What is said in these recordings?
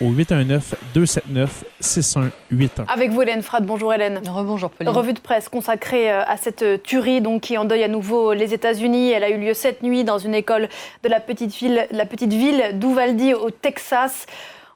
au 819-279-6181. Avec vous, Hélène Frade. Bonjour, Hélène. Rebonjour, Pauline. Revue de presse consacrée euh, à cette euh, tuerie donc, qui endeuille à nouveau les États-Unis. Elle a eu lieu cette nuit dans une école de la petite ville, la petite ville d'Uvalde, au Texas.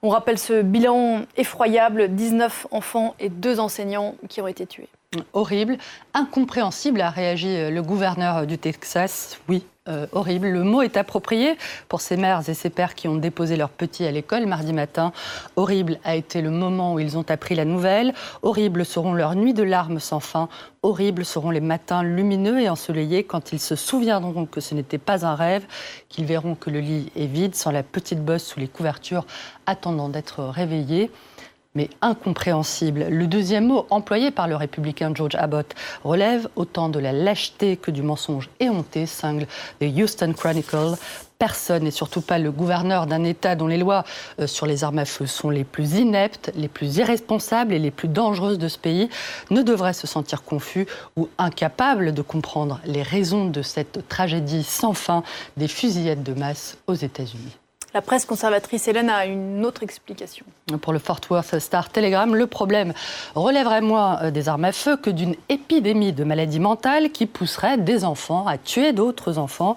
On rappelle ce bilan effroyable 19 enfants et deux enseignants qui ont été tués. Horrible, incompréhensible, a réagi euh, le gouverneur du Texas. Oui, euh, horrible. Le mot est approprié pour ces mères et ces pères qui ont déposé leurs petits à l'école mardi matin. Horrible a été le moment où ils ont appris la nouvelle. Horrible seront leurs nuits de larmes sans fin. Horribles seront les matins lumineux et ensoleillés quand ils se souviendront que ce n'était pas un rêve, qu'ils verront que le lit est vide sans la petite bosse sous les couvertures attendant d'être réveillée mais incompréhensible. Le deuxième mot employé par le républicain George Abbott relève autant de la lâcheté que du mensonge éhonté, cingle The Houston Chronicle. Personne, et surtout pas le gouverneur d'un État dont les lois euh, sur les armes à feu sont les plus ineptes, les plus irresponsables et les plus dangereuses de ce pays, ne devrait se sentir confus ou incapable de comprendre les raisons de cette tragédie sans fin des fusillettes de masse aux États-Unis. La presse conservatrice Hélène a une autre explication. Pour le Fort Worth Star Telegram, le problème relèverait moins euh, des armes à feu que d'une épidémie de maladies mentales qui pousserait des enfants à tuer d'autres enfants.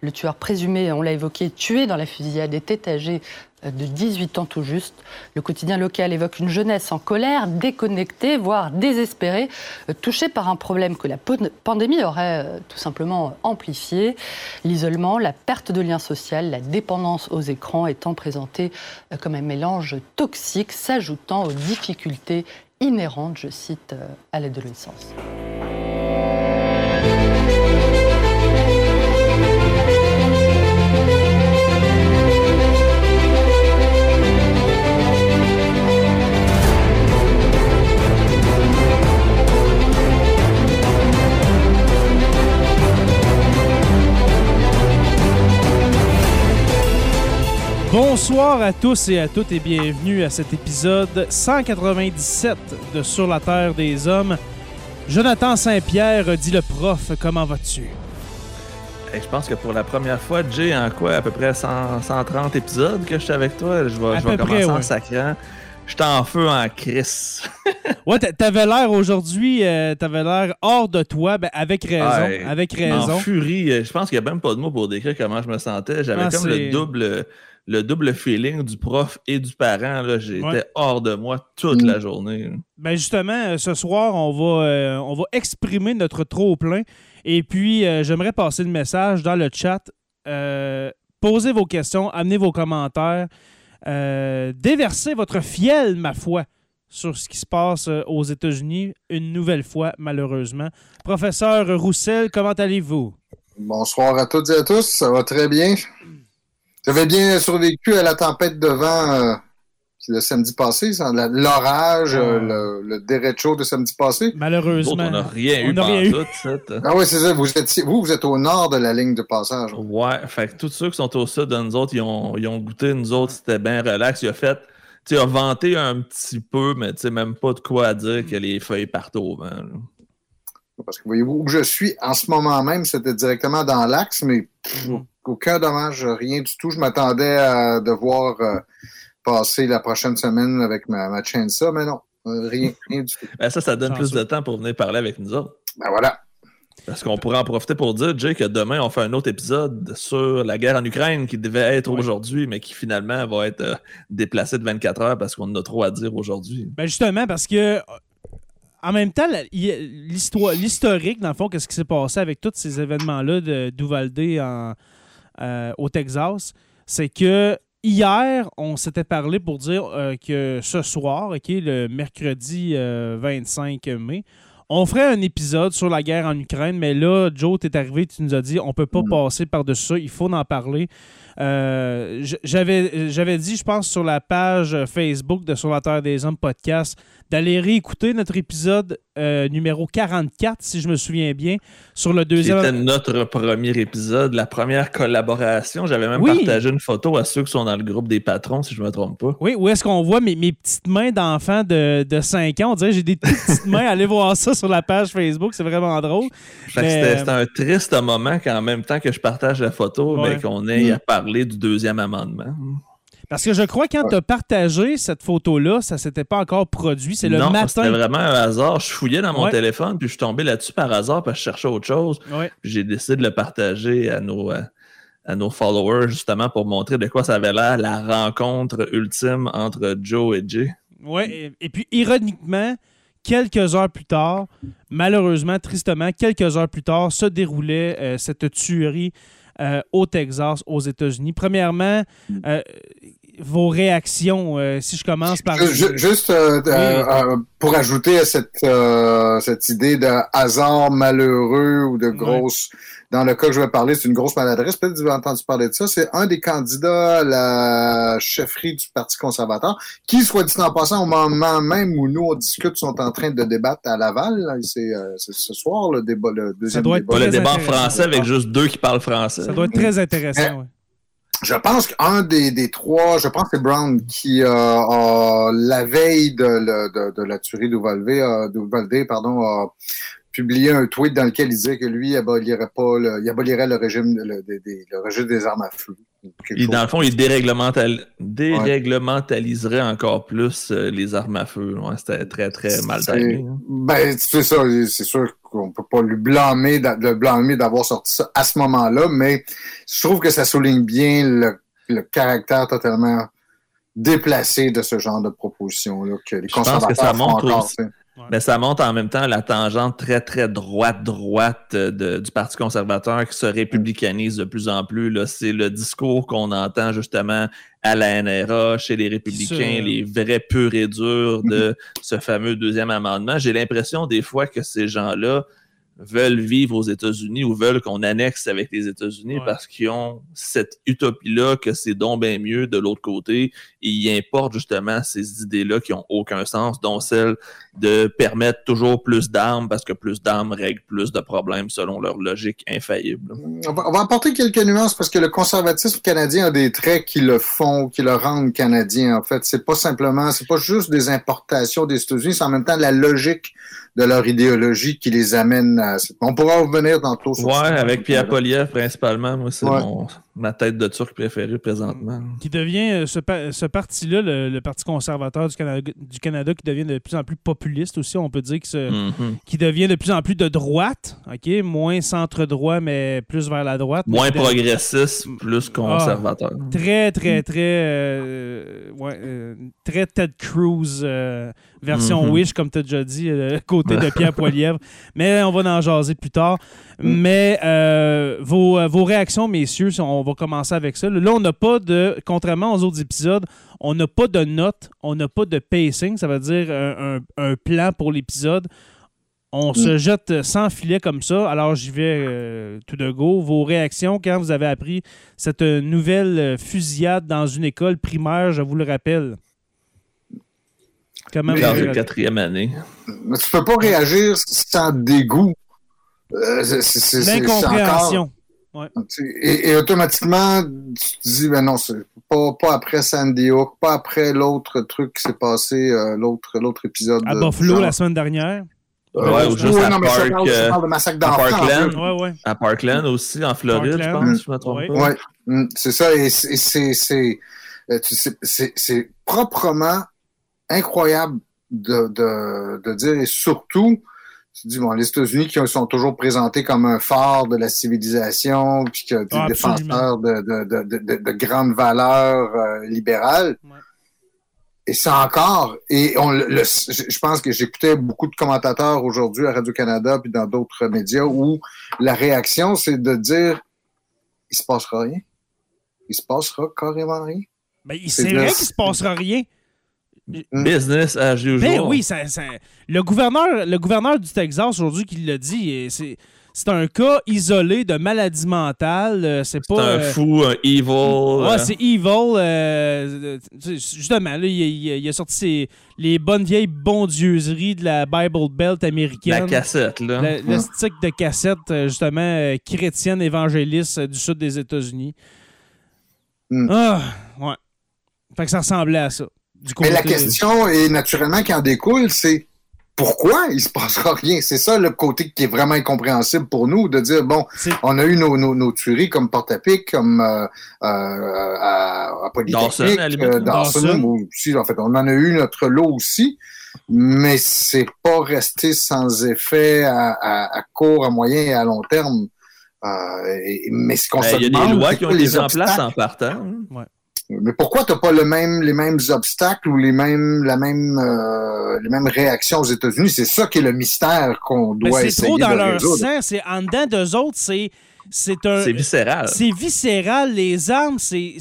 Le tueur présumé, on l'a évoqué, tué dans la fusillade était âgé de 18 ans tout juste. Le quotidien local évoque une jeunesse en colère, déconnectée, voire désespérée, euh, touchée par un problème que la pandémie aurait euh, tout simplement amplifié. L'isolement, la perte de lien social, la dépendance aux écrans étant présentée euh, comme un mélange toxique s'ajoutant aux difficultés inhérentes, je cite, à l'adolescence. Bonsoir à tous et à toutes et bienvenue à cet épisode 197 de Sur la Terre des Hommes. Jonathan Saint-Pierre dit le prof, comment vas-tu? je pense que pour la première fois, Jay, en quoi, à peu près 130 épisodes que je suis avec toi, je vais, je vais commencer en sacrant. Je suis en feu en crise. ouais, t'avais l'air aujourd'hui, euh, t'avais l'air hors de toi, ben avec raison. avec raison. En furie, euh, je pense qu'il n'y a même pas de mots pour décrire comment je me sentais. J'avais ah, comme le double le double feeling du prof et du parent. J'étais hors de moi toute la journée. Ben justement, euh, ce soir, on va, euh, on va exprimer notre trop-plein. Et puis, euh, j'aimerais passer le message dans le chat. posez vos questions, amenez vos commentaires. Déversez votre fiel, ma foi, sur ce qui se passe aux États-Unis, une nouvelle fois, malheureusement. Professeur Roussel, comment allez-vous? Bonsoir à toutes et à tous, ça va très bien. J'avais bien survécu à la tempête de vent euh, le samedi passé, l'orage, euh, le, le derecho de samedi passé. Malheureusement. on n'a rien eu pendant tout. Ah oui, c'est ça. Vous êtes, vous, vous êtes au nord de la ligne de passage. Ouais, fait que tous ceux qui sont au sud de nous autres, ils ont, ils ont goûté, nous autres, c'était bien relax. Il a fait tu as vanté un petit peu, mais tu sais même pas de quoi dire que les feuilles partent au vent. Parce que voyez-vous, où je suis en ce moment même, c'était directement dans l'axe, mais mm. aucun dommage, rien du tout. Je m'attendais à devoir euh, passer la prochaine semaine avec ma, ma ça, mais non, euh, rien, rien du tout. Ben ça, ça donne plus de temps pour venir parler avec nous autres. Ben voilà. Parce qu'on pourrait en profiter pour dire, Jay, que demain, on fait un autre épisode sur la guerre en Ukraine qui devait être aujourd'hui, mais qui finalement va être euh, déplacé de 24 heures parce qu'on a trop à dire aujourd'hui. Ben justement, parce que en même temps, l'histoire, l'historique, dans le fond, qu'est-ce qui s'est passé avec tous ces événements-là de d'Uvalde euh, au Texas, c'est que hier, on s'était parlé pour dire euh, que ce soir, ok, le mercredi 25 mai, on ferait un épisode sur la guerre en Ukraine, mais là, Joe, tu es arrivé, tu nous as dit on peut pas mm. passer par-dessus ça, il faut en parler. Euh, j'avais dit, je pense, sur la page Facebook de Sur la Terre des Hommes podcast, d'aller réécouter notre épisode euh, numéro 44, si je me souviens bien, sur le deuxième. C'était notre premier épisode, la première collaboration. J'avais même partagé une photo à ceux qui sont dans le groupe des patrons, si je ne me trompe pas. Oui, où est-ce qu'on voit mes, mes, petites mains d'enfants de, de, 5 ans? On dirait j'ai des petites mains. Allez voir ça sur la page Facebook, c'est vraiment drôle. C'était un triste moment qu'en même temps que je partage la photo, mais qu'on ait à parler du deuxième amendement. Parce que je crois que quand tu as partagé cette photo-là, ça s'était pas encore produit. C'est le non, matin. C'était vraiment un hasard. Je fouillais dans mon téléphone, puis je suis tombé là-dessus par hasard parce que je cherchais autre chose. Puis j'ai décidé de le partager à nos, euh, à nos followers, justement, pour montrer de quoi ça avait l'air la rencontre ultime entre Joe et Jay. Oui, et, puis ironiquement, quelques heures plus tard, malheureusement, tristement, quelques heures plus tard, se déroulait euh, cette tuerie euh, au Texas, aux États-Unis. Premièrement, euh, vos réactions, euh, si je commence par... juste pour ajouter à cette, cette idée de hasard malheureux ou de grosse dans le cas que je vais parler, c'est une grosse maladresse. Peut-être que vous avez entendu parler de ça. C'est un des candidats à la chefferie du Parti conservateur qui, soit dit en passant, au moment même où nous, on discute, sont en train de débattre à Laval. C'est euh, ce soir, le débat, le deuxième ça doit être débat. Le débat en français avec juste deux qui parlent français. Ça doit être très intéressant, oui. Je pense qu'un des, trois, je pense que c'est Brown qui euh, a, la veille de, la tuerie d'Uvalde, euh, pardon, a publié un tweet dans lequel il disait que lui, il abolirait pas le, il abolirait le, régime des armes à feu. Et dans le fond, il déréglementaliserait encore plus euh, les armes à feu. C'était très, très mal timé. Hein. Ben, c'est ça. C'est sûr qu'on peut pas lui blâmer, le blâmer d'avoir sorti ça à ce moment-là, mais je trouve que ça souligne bien le, caractère totalement déplacé de ce genre de proposition-là que les conservateurs que ça montre encore, mais ça montre en même temps la tangente très, très droite-droite euh, du Parti conservateur qui se républicanise de plus en plus. C'est le discours qu'on entend justement à la NRA, chez les républicains, les vrais purs et durs de ce fameux deuxième amendement. J'ai l'impression des fois que ces gens-là veulent vivre aux États-Unis ou veulent qu'on annexe avec les États-Unis parce qu'ils ont cette utopie-là que c'est donc bien mieux de l'autre côté et ils importent justement ces idées-là qui ont aucun sens, dont celle de permettre toujours plus d'armes parce que plus d'armes règlent plus de problèmes selon leur logique infaillible. On va, on va, apporter quelques nuances parce que le conservatisme canadien a des traits qui le font, qui le rendent canadien. En fait, c'est pas simplement, c'est pas juste des importations des États-Unis, c'est en même temps la logique de leur idéologie qui les amène à... On pourra revenir tantôt sur Ouais, avec Pierre Poliev principalement. Moi, c'est mon ma tête de Turc préférée présentement. Qui devient, euh, ce, ce parti-là, le, Parti conservateur du Canada, du Canada, qui devient de plus en plus populiste aussi, on peut dire, que ce, mm-hmm. qui devient de plus en plus de droite, OK? Moins centre-droit, mais plus vers la droite. Moins progressiste, plus ah, conservateur. très, très, très... Euh, ouais, euh, très Ted Cruz version mm-hmm. Wish, comme tu as déjà dit, côté de Pierre Poilievre. Mais on va en jaser plus tard. Mm. Mais vos, vos réactions, messieurs, on va commencer avec ça. Là, on n'a pas de, contrairement aux autres épisodes, on n'a pas de notes, on n'a pas de pacing, ça veut dire un, plan pour l'épisode. On se mm. jette sans filet comme ça. Alors, j'y vais euh, tout de go. Vos réactions quand vous avez appris cette nouvelle fusillade dans une école primaire, je vous le rappelle. Comment dans la quatrième année. Mais tu peux pas réagir sans dégoût. Euh, L'incompréhension. Et, automatiquement, tu te dis, ben non, c'est pas, pas après Sandy Hook, pas après l'autre truc qui s'est passé, euh, l'autre, l'autre épisode. À Buffalo la semaine dernière. Ouais, ou juste à, Park, de massacre Parkland, ouais, ouais. à Parkland aussi, en Floride, je pense, je me trompe pas. Ouais, mm, c'est ça, et c'est euh, proprement incroyable de, de, de dire, et surtout, tu dis, bon, les États-Unis qui sont toujours présentés comme un phare de la civilisation, puis que des ah, défenseurs de, de, de, de, grandes valeurs euh, libérales. Et ça encore, et on le, je pense que j'écoutais beaucoup de commentateurs aujourd'hui à Radio-Canada puis dans d'autres médias où la réaction, c'est de dire il se passera rien. Il se passera carrément rien. Mais c'est vrai qu'il se passera rien. Mm. Business as usual. Ben oui, ça, le, gouverneur, le gouverneur du Texas aujourd'hui qui l'a dit, c'est c'est un cas isolé de maladie mentale. Euh, c'est pas. un euh, fou, un evil. Ouais, euh. c'est evil. justement, là, il, a sorti les bonnes vieilles bondieuseries de la Bible Belt américaine. La cassette, là. Le, stick de cassette, justement, chrétienne évangéliste du sud des États-Unis. Mm. Ah, ouais. Fait que ça ressemblait à ça. Mais la question, et naturellement, qui en découle, c'est pourquoi il se passera rien? C'est ça le côté qui est vraiment incompréhensible pour nous, de dire, bon, on a eu nos, nos, tueries comme Porte-à-Pic, comme euh, euh, à, Polytechnique, euh, Dawson, aussi, en fait, on en a eu notre lot aussi, mais c'est pas resté sans effet à, court, à moyen et à long terme. mais ce qu'on ben, se Il y a des lois qui ont été en place en partant. Hein. Ouais. Mais pourquoi tu n'as pas le même, les mêmes obstacles ou les mêmes, la même, euh, les mêmes réactions aux États-Unis? C'est ça qui est le mystère qu'on doit essayer de C'est trop dans leur sang. C'est en dedans d'eux autres, c'est c'est un. C'est viscéral. C'est viscéral. Les armes, c'est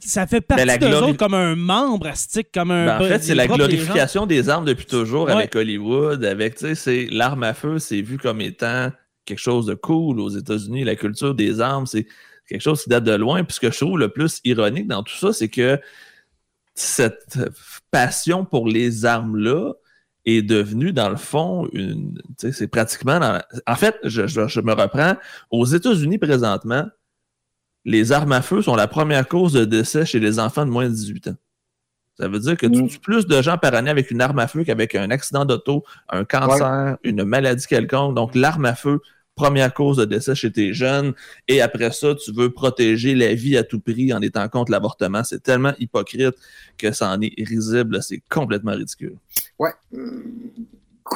ça fait partie d'eux autres comme un membre astique, comme un. Ben, en fait, c'est la glorification des, armes depuis toujours avec Hollywood, avec, tu sais, c'est l'arme à feu, c'est vu comme étant quelque chose de cool aux États-Unis. La culture des armes, c'est quelque chose qui date de loin. Puis ce que je trouve le plus ironique dans tout ça, c'est que cette passion pour les armes-là est devenue, dans le fond, une. C'est pratiquement. en fait, je, je, me reprends. Aux États-Unis, présentement, les armes à feu sont la première cause de décès chez les enfants de moins de 18 ans. Ça veut dire que tu mm. tues plus de gens par année avec une arme à feu qu'avec un accident d'auto, un cancer, une maladie quelconque. Donc, l'arme à feu première cause de décès chez tes jeunes, et après ça, tu veux protéger la vie à tout prix en étant contre l'avortement. C'est tellement hypocrite que ça en est risible. C'est complètement ridicule. Ouais.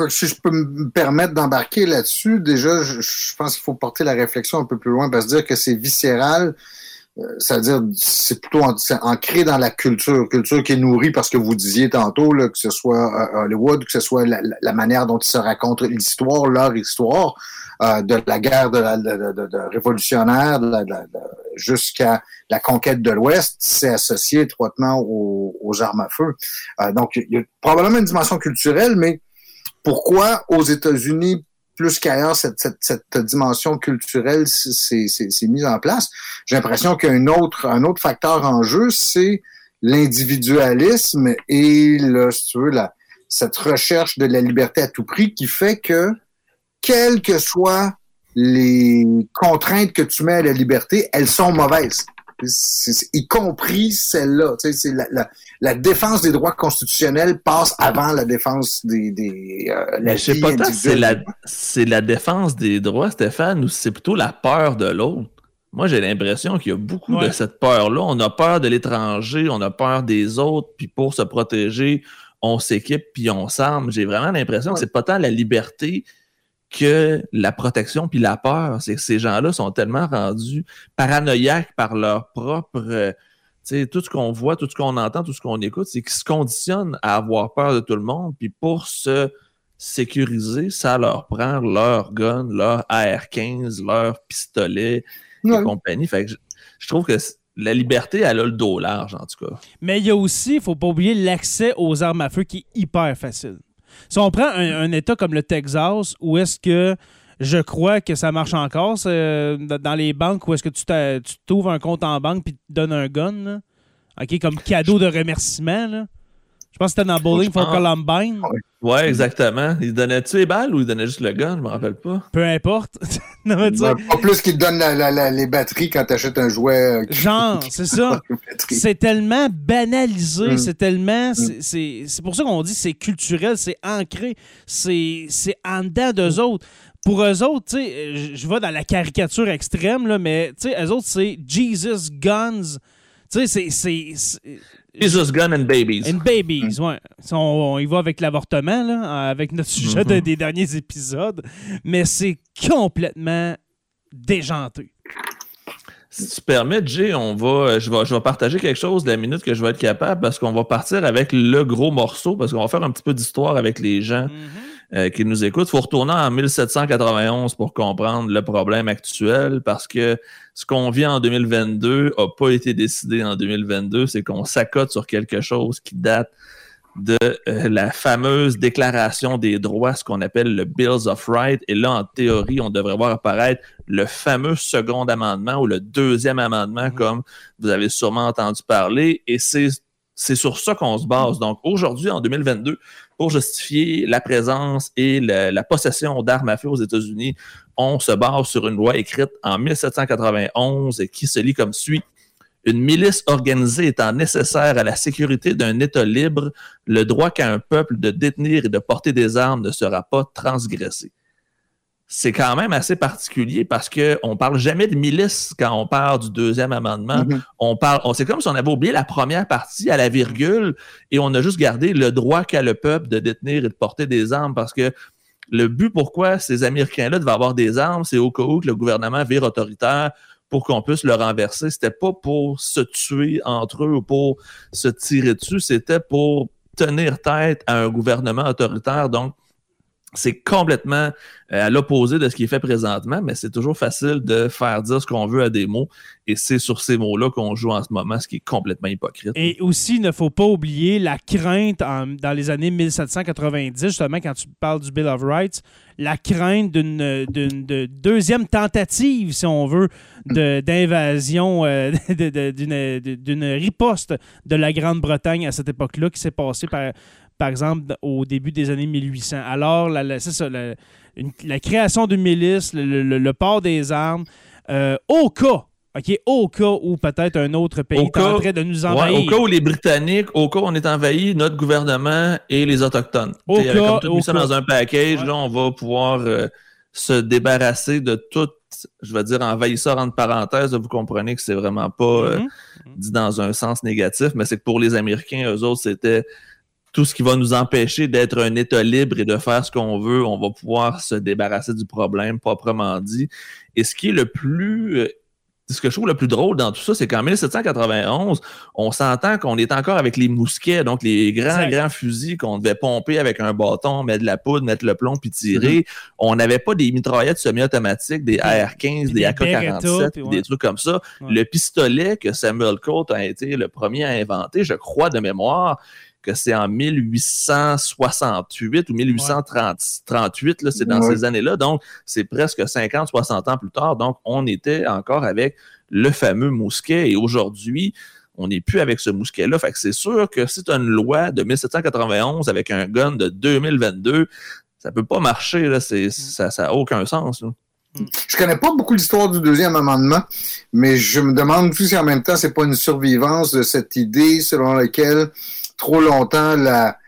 Si je peux me permettre d'embarquer là-dessus, déjà, je, pense qu'il faut porter la réflexion un peu plus loin, parce que dire que c'est viscéral, c'est-à-dire, c'est plutôt ancré dans la culture, culture qui est nourrie parce que vous disiez tantôt, que ce soit Hollywood, que ce soit la, manière dont ils se racontent l'histoire, leur histoire, euh, de la guerre de, la, de, de, révolutionnaire jusqu'à la conquête de l'Ouest, c'est associé étroitement aux, aux, armes à feu. Euh, donc, il y a probablement une dimension culturelle, mais pourquoi aux États-Unis plus qu'ailleurs, cette, cette, cette, dimension culturelle s'est mise en place? J'ai l'impression qu'un autre, un autre facteur en jeu, c'est l'individualisme et le, si tu veux, la, cette recherche de la liberté à tout prix qui fait que, quelles que soient les contraintes que tu mets à la liberté, elles sont mauvaises y compris celle-là. La, la, défense des droits constitutionnels passe avant la défense des, des euh, la je sais pas c'est la, c'est la défense des droits, Stéphane, ou c'est plutôt la peur de l'autre. Moi, j'ai l'impression qu'il y a beaucoup de cette peur-là. On a peur de l'étranger, on a peur des autres, puis pour se protéger, on s'équipe puis on s'arme. J'ai vraiment l'impression que c'est pas tant la liberté que la protection puis la peur. C'est que ces gens-là sont tellement rendus paranoïaques par leur propre. Euh, sais, tout ce qu'on voit, tout ce qu'on entend, tout ce qu'on écoute, c'est qu'ils se conditionnent à avoir peur de tout le monde. Puis pour se sécuriser, ça leur prend leur gun, leur AR-15, leur pistolet et compagnie. Fait que je, trouve que la liberté, elle a le dos large, en tout cas. Mais il y a aussi, il ne faut pas oublier l'accès aux armes à feu qui est hyper facile. Si on prend un, État comme le Texas, où est-ce que je crois que ça marche encore? Dans les banques, où est-ce que tu t'ouvres un compte en banque puis tu te donnes un gun, OK, comme cadeau de remerciement, Je pense que c'était dans Bowling for Columbine. Ouais, exactement. Il donnait-tu les balles ou il donnait juste le gun? Je me rappelle pas. Peu importe. non, mais tu sais, Pas plus qu'il te donne la- la- la- les batteries quand tu achètes un jouet. euh, Genre, c'est ça. C'est tellement banalisé, Mm. c'est tellement. c'est- C'est pour ça qu'on dit c'est culturel, c'est ancré, c'est c'est en dedans d'eux autres. Pour eux autres, tu sais, je je vais dans la caricature extrême, là, mais tu sais, eux autres, c'est Jesus Guns. Tu sais, c'est- Jesus Gun and Babies. And babies, ouais. On, on y va avec l'avortement, là, avec notre sujet Mhm. de- des derniers épisodes. Mais c'est complètement déjanté. Si tu permets, Jay, on va, euh, je, vais, je vais partager quelque chose de la minute que je vais être capable parce qu'on va partir avec le gros morceau parce qu'on va faire un petit peu d'histoire avec les gens euh, qui nous écoutent. Il faut retourner en 1791 pour comprendre le problème actuel parce que ce qu'on vit en 2022 n'a pas été décidé en 2022. C'est qu'on s'accote sur quelque chose qui date de euh, la fameuse déclaration des droits, ce qu'on appelle le Bills of Rights. Et là, en théorie, on devrait voir apparaître le fameux second amendement ou le deuxième amendement, comme vous avez sûrement entendu parler. Et c'est c'est sur ça qu'on se base. Donc, aujourd'hui, en 2022, pour justifier la présence et la possession d'armes à feu aux États-Unis, on se base sur une loi écrite en 1791 et qui se lit comme suit. Une milice organisée étant nécessaire à la sécurité d'un État libre, le droit qu'a un peuple de détenir et de porter des armes ne sera pas transgressé. C'est quand même assez particulier parce qu'on ne parle jamais de milice quand on parle du deuxième amendement. Mhm. On parle, on, c'est comme si on avait oublié la première partie à la virgule et on a juste gardé le droit qu'a le peuple de détenir et de porter des armes parce que le but pourquoi ces Américains-là devaient avoir des armes, c'est au cas où que le gouvernement vire autoritaire pour qu'on puisse le renverser. C'était pas pour se tuer entre eux ou pour se tirer dessus, c'était pour tenir tête à un gouvernement autoritaire. Donc, c'est complètement euh, à l'opposé de ce qui est fait présentement, mais c'est toujours facile de faire dire ce qu'on veut à des mots. Et c'est sur ces mots-là qu'on joue en ce moment, ce qui est complètement hypocrite. Et aussi, il ne faut pas oublier la crainte en- dans les années 1790, justement, quand tu parles du Bill of Rights, la crainte d'une d'une- de deuxième tentative, si on veut, de- d'invasion, euh, de- de- d'une d'une riposte de la Grande-Bretagne à cette époque-là qui s'est passée par, par exemple au début des années 1800. Alors, la, la- c'est ça, la, une- la création d'une milice, le, le- le port des armes, euh, au cas, OK, au cas où peut-être un autre pays est cas- en train de nous Ouais, envahir. au cas où les Britanniques, au cas où on est envahi, notre gouvernement et les Autochtones. Au T'sais, cas- comme tout mis ça dans un package, Ouais. là, on va pouvoir euh, se débarrasser de tout, je vais dire envahisseur entre parenthèses, vous comprenez que c'est vraiment pas euh, Mhm. dit dans un sens négatif, mais c'est que pour les Américains, eux autres, c'était tout ce qui va nous empêcher d'être un État libre et de faire ce qu'on veut, on va pouvoir se débarrasser du problème, proprement dit. Et ce qui est le plus... euh, ce que je trouve le plus drôle dans tout ça, c'est qu'en 1791, on s'entend qu'on est encore avec les mousquets, donc les grands, grands fusils qu'on devait pomper avec un bâton, mettre de la poudre, mettre le plomb, puis tirer. On n'avait pas des mitraillettes semi-automatiques, des AR-15, Puis des des AK-47, Beretta, puis puis ouais. des trucs comme ça. Ouais. Le pistolet que Samuel Colt a été le premier à inventer, je crois de mémoire, que c'est en 1868 ou 1838, là, c'est dans Ouais. ces années-là. Donc, c'est presque 50, 60 ans plus tard. Donc, on était encore avec le fameux mousquet. Et aujourd'hui, on n'est plus avec ce mousquet-là. Fait que c'est sûr que si tu as une loi de 1791 avec un gun de 2022, ça peut pas marcher. Là. C'est, ça n'a aucun sens. là. Je connais pas beaucoup l'histoire du deuxième amendement, mais je me demande si en même temps c'est pas une survivance de cette idée selon laquelle trop longtemps la,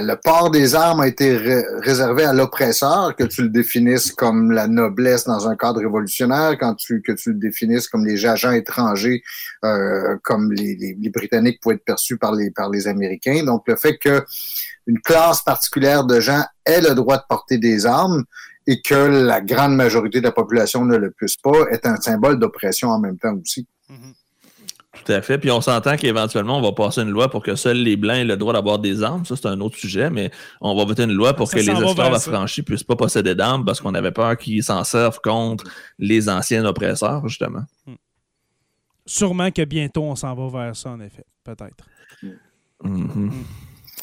le port des armes a été ré- réservé à l'oppresseur, que tu le définisses comme la noblesse dans un cadre révolutionnaire, quand tu que tu le définisses comme les agents étrangers, euh, comme les, Britanniques pouvaient être perçus par les par les Américains. Donc le fait que une classe particulière de gens ait le droit de porter des armes et que la grande majorité de la population ne le puisse pas est un symbole d'oppression en même temps aussi. Tout à fait. Puis on s'entend qu'éventuellement, on va passer une loi pour que seuls les Blancs aient le droit d'avoir des armes. Ça, c'est un autre sujet, mais on va voter une loi pour Ça que les esclaves affranchis puissent pas posséder d'armes parce qu'on avait peur qu'ils s'en servent contre les anciens oppresseurs, justement. Sûrement que bientôt, on s'en va vers ça, en effet. Peut-être. Mhm.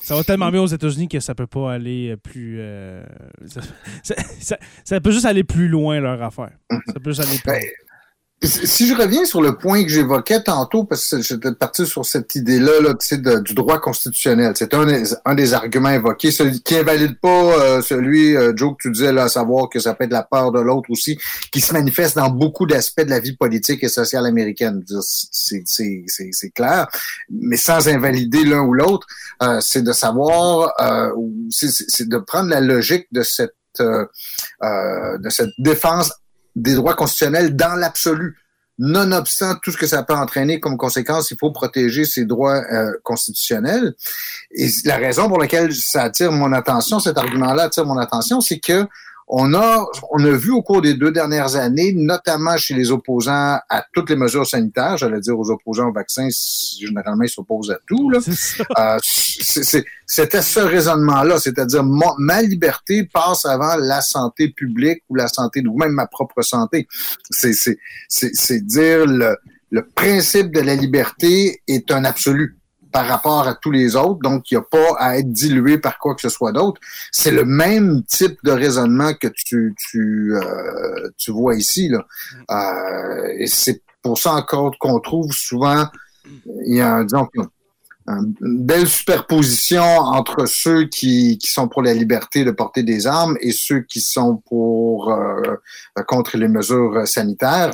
Ça va tellement bien aux États-Unis que ça peut pas aller plus. euh, ça, ça- ça- ça peut juste aller plus loin, leur affaire. Ça peut juste aller plus Ben, loin. Si je reviens sur le point que j'évoquais tantôt, parce que j'étais parti sur cette idée-là là, du droit constitutionnel, c'est un, un, des arguments évoqués, celui qui invalide pas euh, celui, euh, Joe, que tu disais, là, à savoir que ça peut être la peur de l'autre aussi, qui se manifeste dans beaucoup d'aspects de la vie politique et sociale américaine. C'est clair, mais sans invalider l'un ou l'autre, euh, c'est de savoir, c'est de prendre la logique de cette de cette défense des droits constitutionnels dans l'absolu. Nonobstant tout ce que ça peut entraîner comme conséquence, il faut protéger ces droits euh, constitutionnels. Et la raison pour laquelle ça attire mon attention, cet argument-là attire mon attention, c'est que on a, on a vu au cours des deux dernières années, notamment chez les opposants à toutes les mesures sanitaires, j'allais dire aux opposants au vaccin, généralement ils s'opposent à tout. Là. Euh, c'était ce raisonnement-là, c'est-à-dire ma liberté passe avant la santé publique ou la santé ou même ma propre santé. C'est dire le, le principe de la liberté est un absolu par rapport à tous les autres, donc il n'y a pas à être dilué par quoi que ce soit d'autre. C'est le même type de raisonnement que tu, tu, euh, tu vois ici. Là. Euh, et c'est pour ça encore qu'on trouve souvent, il y a disons, une belle superposition entre ceux qui, qui sont pour la liberté de porter des armes et ceux qui sont pour euh, contre les mesures sanitaires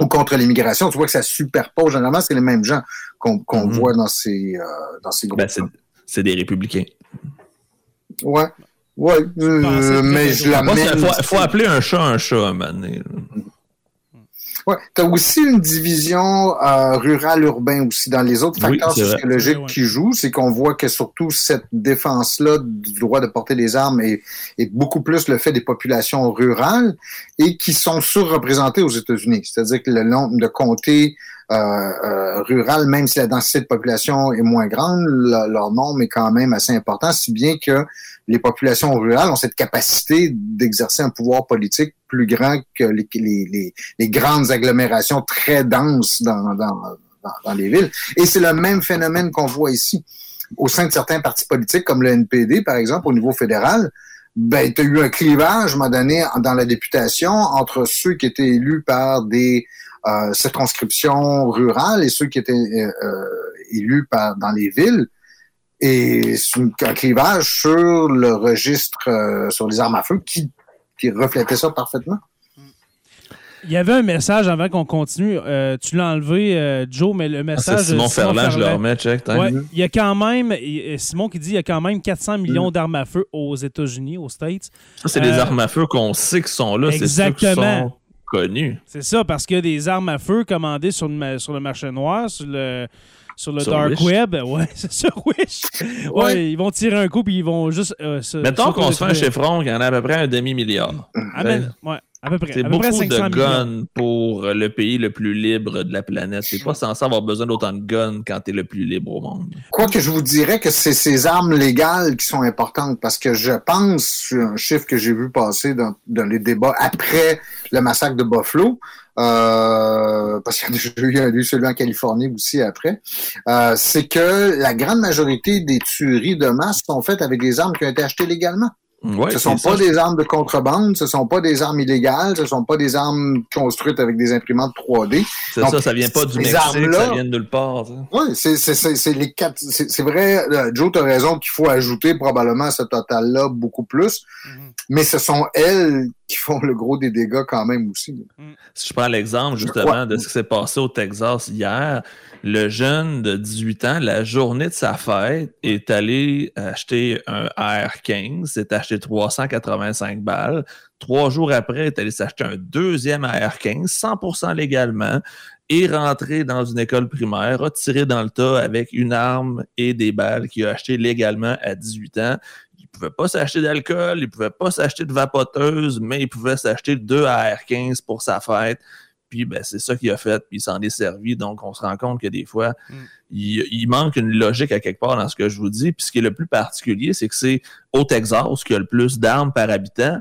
ou contre l'immigration, tu vois que ça superpose. Généralement, c'est les mêmes gens qu'on mhm. voit dans ces, euh, dans ces groupes. Ben, c'est des républicains. Ouais. Ouais. Euh, mais je l'amène. Il faut, appeler un chat un chat à un moment donné. Ouais. Tu as aussi une division euh, rural-urbain aussi dans les autres facteurs sociologiques qui jouent. C'est qu'on voit que surtout cette défense-là du droit de porter des armes est, est, beaucoup plus le fait des populations rurales et qui sont surreprésentées aux États-Unis. C'est-à-dire que le nombre de comtés rurales, même si la densité de population est moins grande, leur nombre est quand même assez important, si bien que les populations rurales ont cette capacité d'exercer un pouvoir politique plus grand que les, grandes agglomérations très denses dans, les villes. Et c'est le même phénomène qu'on voit ici. Au sein de certains partis politiques, comme le NPD, par exemple, au niveau fédéral, ben, tu as eu un clivage, à un moment donné, dans la députation entre ceux qui étaient élus par des euh, circonscriptions rurales et ceux qui étaient euh, euh élus par, dans les villes et un clivage sur le registre euh, sur les armes à feu qui, qui, reflétait ça parfaitement. Il y avait un message avant qu'on continue. Euh, tu l'as enlevé, euh, Joe, mais le ah, message. Ah, Simon, Ferland, je le remets, check. Ouais, il y a quand même, Simon qui dit il y a quand même 400 millions mm. d'armes à feu aux États-Unis, aux States. Ça, c'est des armes à feu qu'on sait qu'ils sont là. Exactement. C'est ça, parce qu'il y a des armes à feu commandées sur le, sur le marché noir, sur le sur le dark web. Ouais, c'est sur Wish. Ouais, ils vont tirer un coup puis ils vont juste. Euh, Mettons qu'on se fait un chiffron qu'il y en a à peu près un demi-milliard. Ah, ben, ouais. À peu près. C'est beaucoup de guns pour le pays le plus libre de la planète. C'est pas censé avoir besoin d'autant de guns quand tu es le plus libre au monde. Quoique je vous dirais que c'est ces armes légales qui sont importantes parce que je pense, un chiffre que j'ai vu passer dans, dans les débats après le massacre de Buffalo, euh, parce qu'il y a eu celui en Californie aussi après, euh, c'est que la grande majorité des tueries de masse sont faites avec des armes qui ont été achetées légalement. Ouais, ce sont pas des armes de contrebande, ce sont pas des armes illégales, ce sont pas des armes construites avec des imprimantes 3D. C'est ça, ça vient pas du Mexique, ça vient de nulle part. Oui, c'est les quatre. C'est vrai, euh, Joe, tu as raison qu'il faut ajouter probablement à ce total-là beaucoup plus, mm-hmm. mais ce sont elles qui font le gros des dégâts quand même aussi. Mm. Si je prends l'exemple justement de ce qui s'est passé au Texas hier, le jeune de 18 ans, la journée de sa fête, est allé acheter un AR-15, s'est acheté 385 balles. Trois jours après, est allé s'acheter un deuxième AR-15, 100% légalement, et rentré dans une école primaire, a tiré dans le tas avec une arme et des balles qu'il a acheté légalement à 18 ans. Il pouvait pas s'acheter d'alcool, il pouvait pas s'acheter de vapoteuse, mais il pouvait s'acheter deux AR-15 pour sa fête puis ben, c'est ça qu'il a fait, puis il s'en est servi. Donc, on se rend compte que des fois, mm. il, manque une logique à quelque part dans ce que je vous dis. Puis ce qui est le plus particulier, c'est que c'est au Texas qui a le plus d'armes par habitant.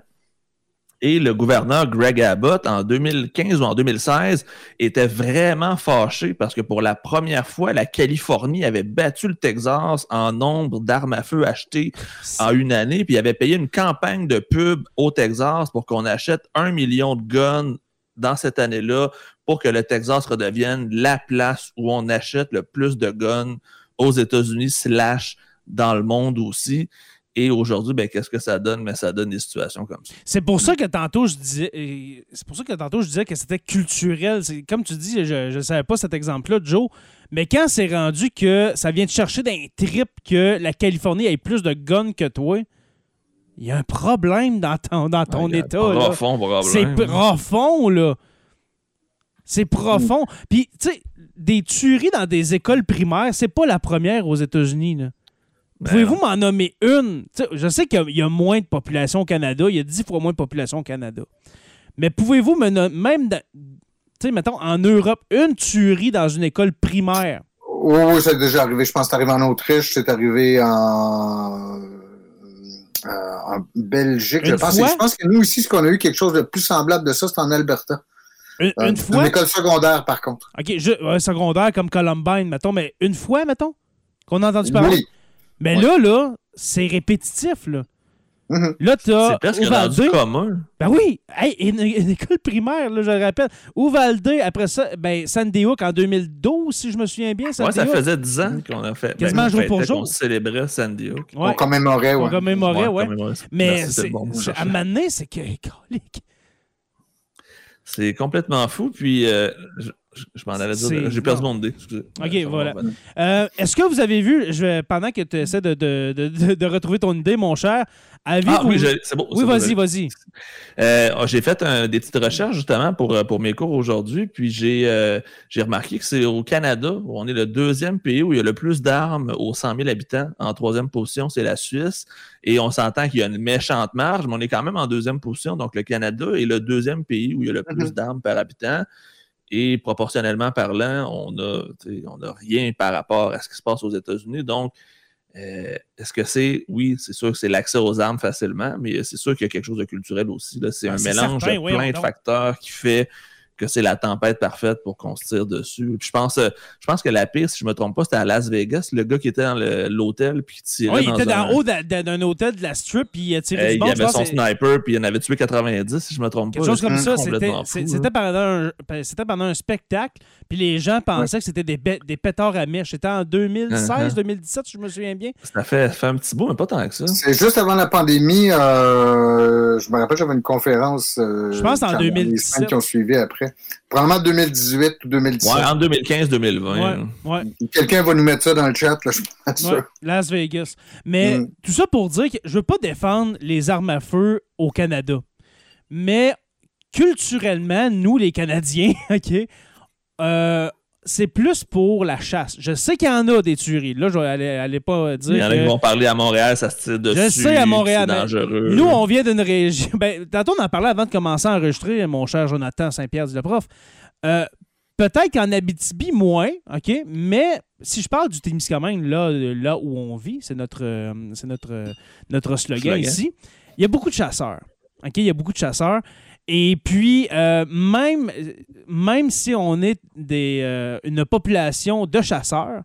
Et le gouverneur Greg Abbott, en 2015 ou en 2016, était vraiment fâché parce que pour la première fois, la Californie avait battu le Texas en nombre d'armes à feu achetées en une année, puis il avait payé une campagne de pub au Texas pour qu'on achète un million de guns dans cette année-là pour que le Texas redevienne la place où on achète le plus de guns aux États-Unis, slash dans le monde aussi. Et aujourd'hui, ben, qu'est-ce que ça donne? Mais ça donne des situations comme ça. C'est pour ça que tantôt je disais, c'est pour ça que tantôt je disais que c'était culturel. Comme tu dis, je ne savais pas cet exemple-là, Joe. Mais quand c'est rendu que ça vient de chercher d'un trip que la Californie ait plus de guns que toi, il y a un problème dans ton, dans ton Ouais, état. profond là. problème. C'est profond, là. C'est profond. Puis, tu sais, des tueries dans des écoles primaires, c'est pas la première aux États-Unis. là. Ben Pouvez-vous m'en nommer une? Tu sais, je sais qu'il y a- il y, a moins de population au Canada, il y a dix fois moins de population au Canada. Mais pouvez-vous me nommer, même, tu sais, mettons, en Europe, une tuerie dans une école primaire? Oui, oui, c'est déjà arrivé. Je pense que c'est arrivé en Autriche, c'est arrivé en, euh, en Belgique. Une je, pense. fois? je pense que nous ici, ce qu'on a eu quelque chose de plus semblable de ça, c'est en Alberta. Une, Euh, fois? Une école secondaire, par contre. OK, je- ouais, secondaire comme Columbine, mettons, mais une fois, mettons, qu'on a entendu parler? Oui. Mais là, là, c'est répétitif, là. Mhm. Là, t'as C'est presque commun. Ben oui, hey, une, une école primaire, là, je le rappelle. Uvalde, après ça, ben, Sandy Hook en 2012, si je me souviens bien. Sandy Ouais, ça faisait 10 ans qu'on a fait. Quasiment qu'on jour pour jour. qu'on célébrait Sandy Hook. Ouais. On commémorait, On ouais. commémorait, ouais. commémorait. Mais Merci, c'est, bon à un moment donné, c'est que. C'est complètement fou. Puis, euh, je, je- m'en allais dire. J'ai perdu mon idée. excusez. Ok, Euh, voilà. Euh, est-ce que vous avez vu, je pendant que tu essaies de, de- de- de- de retrouver ton idée, mon cher, avez-vous. Ah oui, c'est bon. Oui, vas-y, vas-y. Euh, oh, j'ai fait un- des petites recherches justement pour, euh, pour mes cours aujourd'hui, puis j'ai euh, remarqué que c'est au Canada où on est le deuxième pays où il y a le plus d'armes aux 100 000 habitants. En troisième position, c'est la Suisse. Et on s'entend qu'il y a une méchante marge, mais on est quand même en deuxième position. Donc, le Canada est le deuxième pays où il y a le plus Mhm. d'armes par habitant. Et proportionnellement parlant, on a, tu sais, on a rien par rapport à ce qui se passe aux États-Unis. Donc, euh, est-ce que c'est, oui, c'est sûr que c'est l'accès aux armes facilement, mais c'est sûr qu'il y a quelque chose de culturel aussi. C'est Ah, un mélange certain, de plein de facteurs qui fait que c'est la tempête parfaite pour qu'on se tire dessus. Puis je pense, euh, je pense que la pire, si je me trompe pas, c'était à Las Vegas, le gars qui était dans l'hôtel puis qui tirait Oui, il dans était un- dans haut d'un- hôtel de la strip, puis il a tiré Euh, du il avait son sniper, puis il en avait tué 90, si je me trompe Quelque pas. chose comme ça, c'était, pendant un, ben, c'était pendant un spectacle, puis les gens pensaient que c'était des, pétards à mèche. C'était en 2016, Uh-huh. 2017, si je me souviens bien. Ça fait, un petit bout, mais pas tant que ça. C'est juste avant la pandémie. euh, je me rappelle, j'avais une conférence. euh, Je pense en dans les 2017. semaines qui ont suivi après. Probablement 2018 ou 2017. Ouais, en 2015-2020. Ouais, ouais. Quelqu'un va nous mettre ça dans le chat, là, je pense. Ouais, Las Vegas. Mais Mm. tout ça pour dire que je veux pas défendre les armes à feu au Canada. Mais culturellement, nous, les Canadiens, OK, euh, c'est plus pour la chasse. Je sais qu'il y en a des tueries. Là, je vais aller, aller pas dire Il y en a qui vont parler à Montréal, ça se tire dessus. Je sais, à Montréal, C'est dangereux. Nous, on vient d'une région. Ben, tantôt, on en parlait avant de commencer à enregistrer, mon cher Jonathan Saint-Pierre, dit le prof. Euh, Peut-être qu'en Abitibi, moins, OK? Mais si je parle du Témiscamingue, là, là où on vit, c'est notre, euh, c'est notre, euh, notre slogan, Slogan. ici, il y a beaucoup de chasseurs. OK? Il y a beaucoup de chasseurs. Et puis, euh, même, même si on est des, euh, une population de chasseurs,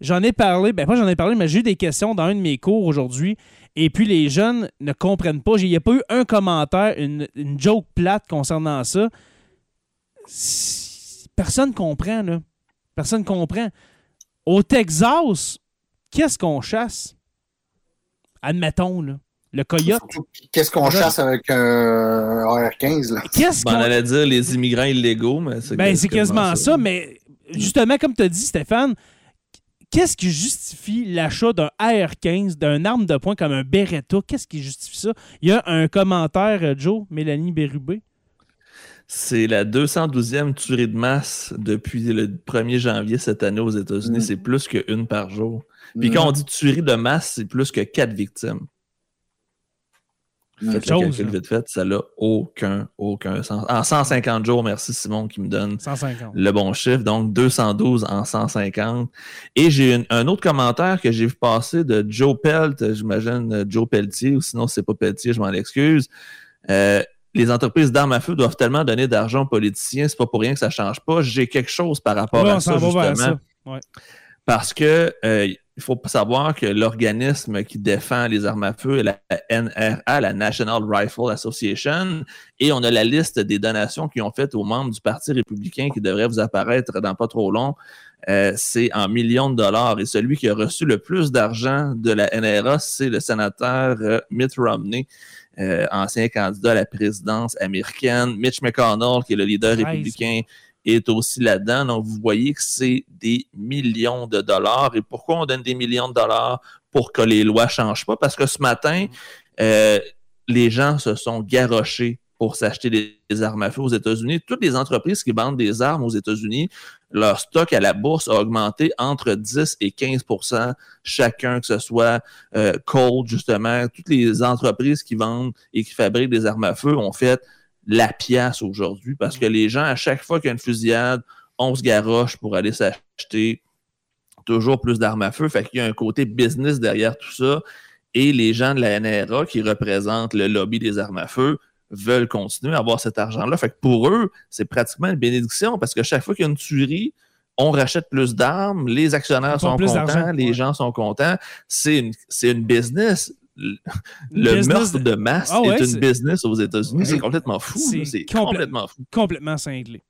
j'en ai parlé, ben pas j'en ai parlé, mais j'ai eu des questions dans un de mes cours aujourd'hui. Et puis les jeunes ne comprennent pas. Il n'y a pas eu un commentaire, une, une joke plate concernant ça. Personne comprend, là. Personne comprend. Au Texas, qu'est-ce qu'on chasse? Admettons, là. Le coyote. Qu'est-ce qu'on chasse avec un AR-15, là? Qu'est-ce Ben, on allait dire les immigrants illégaux, mais c'est Ben, c'est quasiment ça, mais justement, comme tu as dit, Stéphane, qu'est-ce qui justifie l'achat d'un AR-15, d'un arme de poing comme un Beretta? Qu'est-ce qui justifie ça? Il y a un commentaire, euh, Joe, Mélanie Bérubé. C'est la 212e tuerie de masse depuis le 1er janvier cette année aux États-Unis. Mm. C'est plus qu'une par jour. Puis Mm. quand on dit tuerie de masse, c'est plus que quatre victimes. Faites chose, le calcul là. vite fait, ça n'a aucun, aucun sens. En 150 jours, merci Simon qui me donne 150. le bon chiffre. Donc 212 en 150. Et j'ai un autre commentaire que j'ai vu passer de Joe Pelt, j'imagine euh, Joe Pelletier, ou sinon c'est pas Pelletier, je m'en excuse. Euh, les entreprises d'armes à feu doivent tellement donner d'argent aux politiciens, c'est pas pour rien que ça change pas. J'ai quelque chose par rapport Là, à ça, justement. Ouais. Parce que euh, il faut savoir que l'organisme qui défend les armes à feu est la NRA, la National Rifle Association, et on a la liste des donations qu'ils ont faites aux membres du Parti républicain qui devrait vous apparaître dans pas trop long. Euh, c'est en millions de dollars. Et celui qui a reçu le plus d'argent de la NRA, c'est le sénateur euh, Mitt Romney, euh, ancien candidat à la présidence américaine. Mitch McConnell, qui est le leader républicain, est aussi là-dedans. Donc, vous voyez que c'est des millions de dollars. Et pourquoi on donne des millions de dollars pour que les lois ne changent pas? Parce que ce matin, les gens se sont garochés pour s'acheter des, armes à feu aux États-Unis. Toutes les entreprises qui vendent des armes aux États-Unis, leur stock à la bourse a augmenté entre 10 et 15% chacun, que ce soit euh, Cold, justement. Toutes les entreprises qui vendent et qui fabriquent des armes à feu ont fait la pièce aujourd'hui parce que les gens, à chaque fois qu'il y a une fusillade, on se garoche pour aller s'acheter toujours plus d'armes à feu. Fait qu'il y a un côté business derrière tout ça. Et les gens de la NRA qui représentent le lobby des armes à feu veulent continuer à avoir cet argent-là. Fait que pour eux, c'est pratiquement une bénédiction parce que chaque fois qu'il y a une tuerie, on rachète plus d'armes, les actionnaires sont contents, les gens sont contents. C'est une, une business. Le meurtre de masse ah est une business aux États-Unis. C'est complètement fou. C'est complètement fou. Complètement cinglé.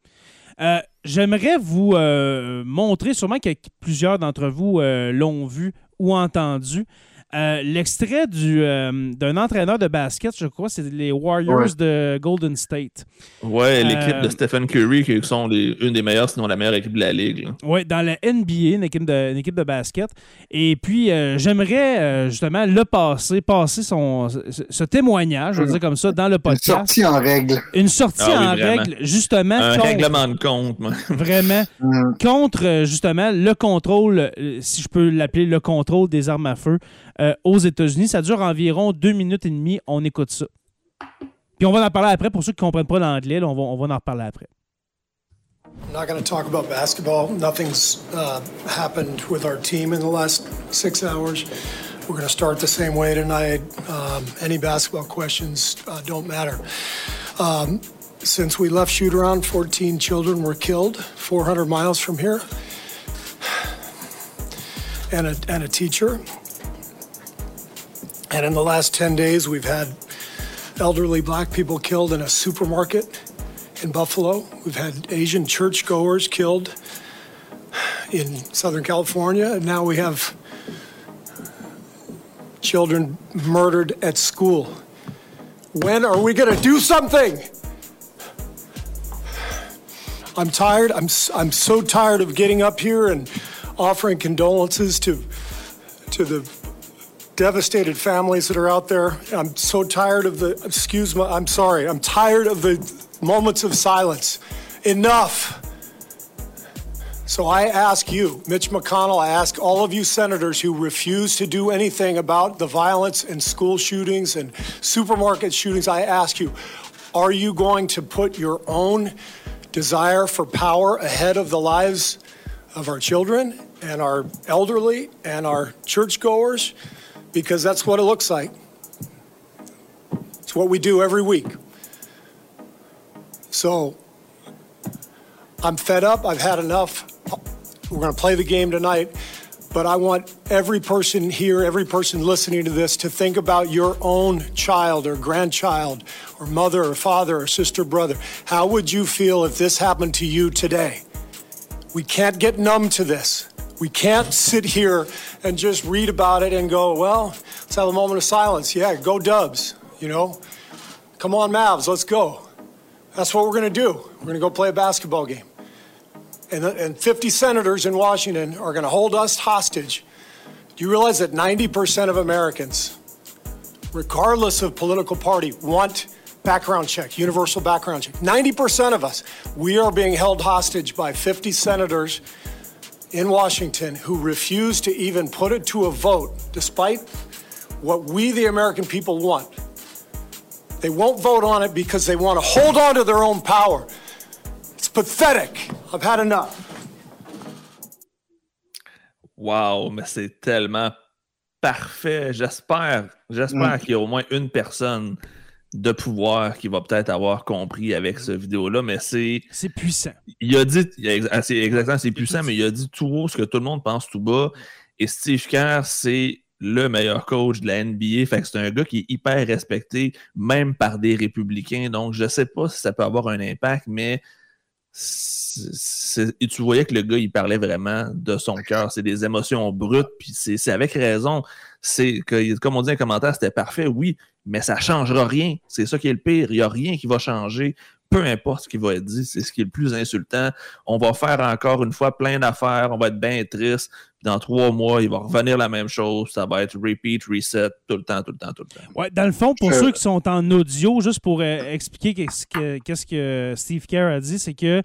Euh, j'aimerais vous euh, montrer, sûrement que plusieurs d'entre vous euh, l'ont vu ou entendu, euh, l'extrait euh, d'un entraîneur de basket, je crois, c'est les Warriors de Golden State. Ouais, l'équipe de euh, Stephen Curry, qui sont une des meilleures, sinon la meilleure équipe de la ligue. Oui, dans la NBA, une équipe de, équipe de basket. Et puis, j'aimerais justement le passer, passer son, ce, témoignage, je veux dire comme ça, dans le podcast. Une sortie en règle. Une sortie ah en règle, justement. Un règlement de compte. Vraiment. Contre, justement, le contrôle, si je peux l'appeler le contrôle des armes à feu. Euh, aux États-Unis. Ça dure environ deux minutes et demie. On écoute ça. Puis on va en parler après. Pour ceux qui ne comprennent pas l'anglais, on va, on va en reparler après. I'm not going to talk about basketball. Nothing's uh, happened with our team in the last six hours. We're going to start the same way tonight. Um, any basketball questions uh, don't matter. Um, since we left shoot around, 14 children were killed 400 miles from here, and a, and a teacher. And in the last 10 days, we've had elderly black people killed in a supermarket in Buffalo. We've had Asian churchgoers killed in Southern California. And now we have children murdered at school. When are we going to do something? I'm tired. I'm, I'm so tired of getting up here and offering condolences to, to the devastated families that are out there. I'm so tired of the, excuse me, I'm sorry, I'm tired of the moments of silence. Enough. So I ask you, Mitch McConnell, I ask all of you senators who refuse to do anything about the violence and school shootings and supermarket shootings, I ask you, are you going to put your own desire for power ahead of the lives of our children and our elderly and our churchgoers? Because that's what it looks like. It's what we do every week. So I'm fed up. I've had enough. We're going to play the game tonight. But I want every person here, every person listening to this, to think about your own child or grandchild or mother or father or sister, brother. How would you feel if this happened to you today? We can't get numb to this. We can't sit here and just read about it and go, well, let's have a moment of silence. Yeah, go Dubs, you know? Come on, Mavs, let's go. That's what we're going to do. We're going to go play a basketball game. And, and 50 senators in Washington are going to hold us hostage. Do you realize that 90% of Americans, regardless of political party, want background check, universal background check? 90% of us, we are being held hostage by 50 senators in Washington who refuse to even put it to a vote, despite what we, the American people, want. They won't vote on it because they want to hold on to their own power. It's pathetic. I've had enough. Wow, mais c'est tellement parfait. J'espère, j'espère mm. qu'il y a au moins une personne de pouvoir qu'il va peut-être avoir compris avec ce vidéo-là, mais c'est. C'est puissant. Il a dit, c'est exactement, c'est puissant, mais il a dit tout haut ce que tout le monde pense tout bas. Et Steve Kerr, c'est le meilleur coach de la NBA. Fait que c'est un gars qui est hyper respecté, même par des républicains. Donc, je sais pas si ça peut avoir un impact, mais et tu voyais que le gars, il parlait vraiment de son cœur. C'est des émotions brutes, puis c'est avec raison. C'est que, comme on dit un commentaire, c'était parfait, oui, mais ça ne changera rien. C'est ça qui est le pire. Il n'y a rien qui va changer peu importe ce qui va être dit, c'est ce qui est le plus insultant. On va faire encore une fois plein d'affaires, on va être bien triste. Dans trois mois, il va revenir la même chose. Ça va être repeat, reset, tout le temps, tout le temps, tout le temps. Ouais, dans le fond, pour ceux qui sont en audio, juste pour euh, expliquer qu'est-ce que, qu'est-ce que Steve Kerr a dit, c'est que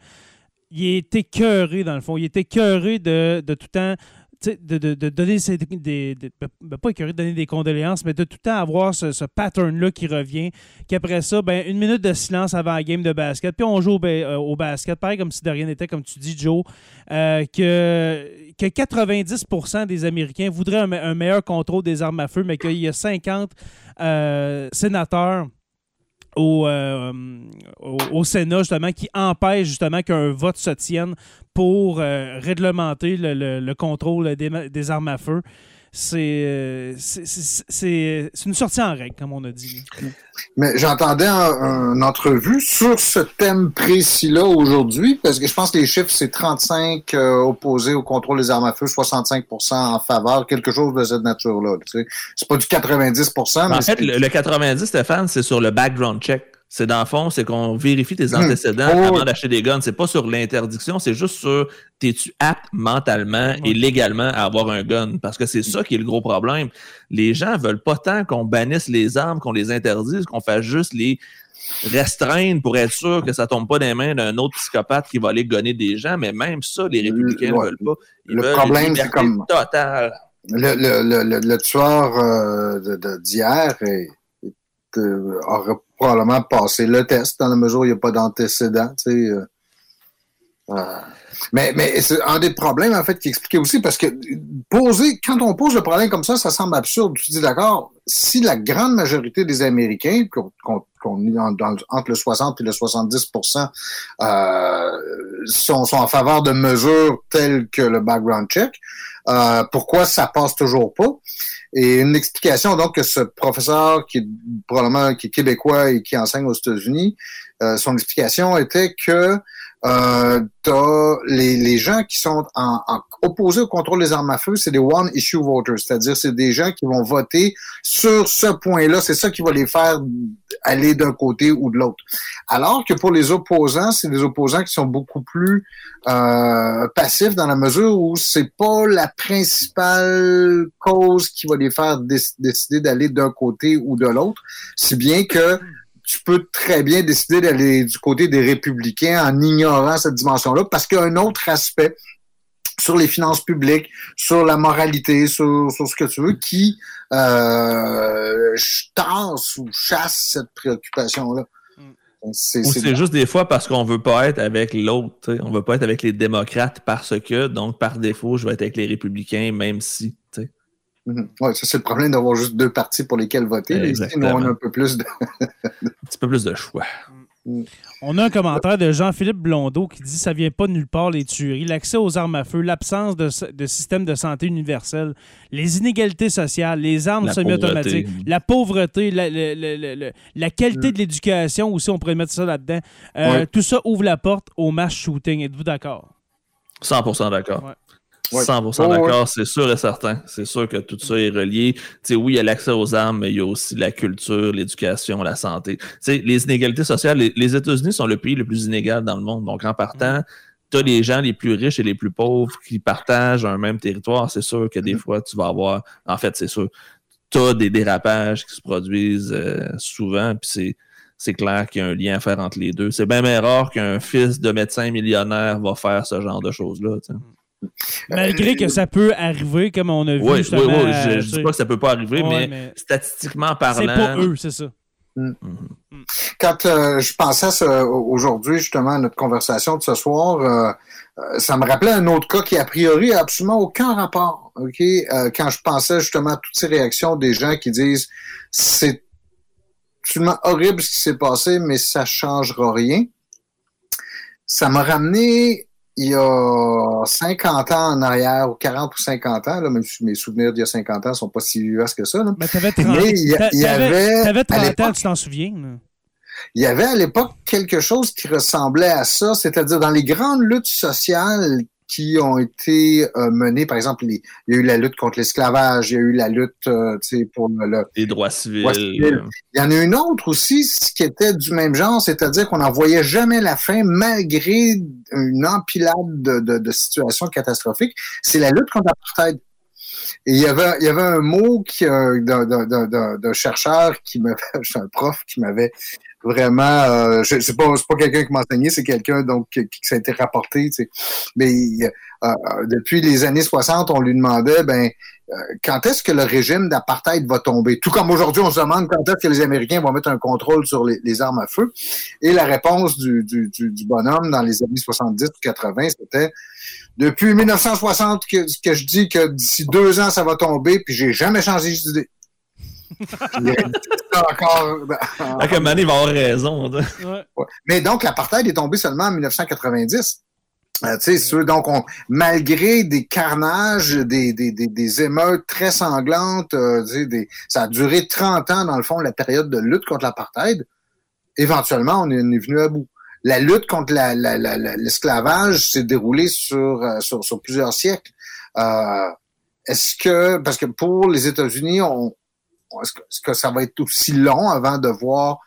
il est écœuré, dans le fond. Il est écœuré de, de tout le temps de, de, donner des, ben, ben, pas de donner des condoléances, mais de tout le temps avoir ce, pattern-là qui revient. Qu'après ça, ben, une minute de silence avant la game de basket, puis on joue au, euh, basket, pareil comme si de rien n'était, comme tu dis, Joe, euh, que, que 90% des Américains voudraient un, meilleur contrôle des armes à feu, mais qu'il y a 50 euh, sénateurs euh, au, au, Sénat, justement, qui empêche justement qu'un vote se tienne pour euh, réglementer le, contrôle des, armes à feu. Euh, c'est une sortie en règle, comme on a dit. Mais j'entendais une entrevue sur ce thème précis-là aujourd'hui, parce que je pense que les chiffres, c'est 35 opposés au contrôle des armes à feu, 65 en faveur, quelque chose de cette nature-là. C'est pas du 90% En fait, le, le 90, Stéphane, c'est sur le background check. C'est dans le fond, c'est qu'on vérifie tes hmm. antécédents oh, avant d'acheter des guns. C'est pas sur l'interdiction, c'est juste sur es-tu apte mentalement et légalement à avoir un gun? Parce que c'est ça qui est le gros problème. Les gens veulent pas tant qu'on bannisse les armes, qu'on les interdise, qu'on fasse juste les restreindre pour être sûr que ça tombe pas dans les mains d'un autre psychopathe qui va aller gonner des gens, mais même ça, les républicains ne veulent pas. le problème, c'est comme total. Le, le, le, tueur euh, d'hier euh, aurait probablement passer le test dans la mesure où il n'y a pas d'antécédent. Euh, euh, mais, mais c'est un des problèmes, en fait, qui expliquait aussi, parce que poser, quand on pose le problème comme ça, ça semble absurde. Tu dis, d'accord, si la grande majorité des Américains, qu'on est entre le 60 et le 70 euh, sont, sont en faveur de mesures telles que le background check, euh, pourquoi ça passe toujours pas? Et une explication, donc, que ce professeur qui est probablement qui est québécois et qui enseigne aux États-Unis, euh, son explication était que euh, les, les, gens qui sont en, opposés au contrôle des armes à feu, c'est des one issue voters, c'est-à-dire c'est des gens qui vont voter sur ce point-là, c'est ça qui va les faire aller d'un côté ou de l'autre. Alors que pour les opposants, c'est des opposants qui sont beaucoup plus euh, passifs dans la mesure où c'est pas la principale cause qui va les faire décider d'aller d'un côté ou de l'autre, si bien que tu peux très bien décider d'aller du côté des républicains en ignorant cette dimension-là, parce qu'il y a un autre aspect sur les finances publiques, sur la moralité, sur, ce que tu veux, qui euh, tasse ou chasse cette préoccupation-là. Mm. C'est juste des fois parce qu'on veut pas être avec l'autre, on veut pas être avec les démocrates parce que, donc par défaut, je vais être avec les républicains, même si. Mhm. Oui, ça, c'est le problème d'avoir juste deux partis pour lesquels voter. Exactement. on a un peu plus de. un petit peu plus de choix. Mm. On a un commentaire de Jean-Philippe Blondeau qui dit Ça vient pas de nulle part les tueries, l'accès aux armes à feu, l'absence de, système de santé universel, les inégalités sociales, les armes semi-automatiques, la pauvreté, la, qualité mm. de l'éducation aussi, on pourrait mettre ça là-dedans. Euh, tout ça ouvre la porte au mass shooting. Êtes-vous d'accord? 100% d'accord. 100% d'accord, c'est sûr et certain. C'est sûr que tout ça est relié. sais, oui, il y a l'accès aux armes, mais il y a aussi la culture, l'éducation, la santé. sais, les inégalités sociales, les, États-Unis sont le pays le plus inégal dans le monde. Donc, en partant, mm. tu as les gens les plus riches et les plus pauvres qui partagent un même territoire. C'est sûr que des mm. fois, tu vas avoir, en fait, c'est sûr, tu as des dérapages qui se produisent euh, souvent, puis c'est c'est clair qu'il y a un lien à faire entre les deux. C'est bien rare qu'un fils de médecin millionnaire va faire ce genre de choses-là. Malgré que ça peut arriver, comme on a vu. Oui, oui, oui. Je, ne dis pas que ça peut pas arriver, mais, statistiquement parlant. C'est pas eux, c'est ça. Mm. Mm-hmm. Quand euh, je pensais aujourd'hui, justement, à notre conversation de ce soir, euh, euh, ça me rappelait un autre cas qui, a priori, n'a absolument aucun rapport. Ok, Quand je pensais justement à toutes ces réactions des gens qui disent c'est absolument horrible ce qui s'est passé, mais ça changera rien. Ça m'a ramené il y a 50 ans en arrière, ou 40 ou 50 ans, là, même si mes souvenirs d'il y a 50 ans sont pas si vieux que ça. Là. Mais t'avais 30, Mais il il y avait, t'avais à 30 ans, l'époque- tu t'en souviens? là? il y avait à l'époque quelque chose qui ressemblait à ça, c'est-à-dire dans les grandes luttes sociales qui ont été euh, menées, par exemple, les- il y a eu la lutte contre l'esclavage, il y a eu la lutte euh, tu sais, pour le, le- Les droits civils. Ouais, civil. Il y en a une autre aussi, ce qui était du même genre, c'est-à-dire qu'on n'en voyait jamais la fin malgré une empilade de, de- de situations catastrophiques. C'est la lutte contre l'apartheid. Et il y avait, il y avait un mot euh, d'un, chercheur qui m'avait, un prof qui m'avait vraiment, euh, je, c'est pas, pas quelqu'un qui m'a enseigné, c'est quelqu'un donc qui, qui été rapporté, tu sais. Mais euh, euh, depuis les années 60, on lui demandait, ben, euh, quand est-ce que le régime d'apartheid va tomber? Tout comme aujourd'hui, on se demande quand est-ce que les Américains vont mettre un contrôle sur les, les armes à feu. Et la réponse du, du, du, du bonhomme dans les années 70 ou 80, c'était depuis 1960 que, que je dis que d'ici deux ans, ça va tomber, puis j'ai jamais changé d'idée. Il a dit ça encore. Fait que Mané va avoir raison. Ouais. Ouais. Mais donc, l'apartheid est tombé seulement en 1990. Euh, tu sais, ceux- donc, on, malgré des carnages, des, des, des, des émeutes très sanglantes, euh, des, ça a duré 30 ans, dans le fond, la période de lutte contre l'apartheid. Éventuellement, on est, on est venu à bout. La lutte contre la- la- la- la- l'esclavage s'est déroulée sur, euh, plusieurs siècles. Euh, est-ce que, parce que pour les États-Unis, est-ce que, ça va être aussi long avant de voir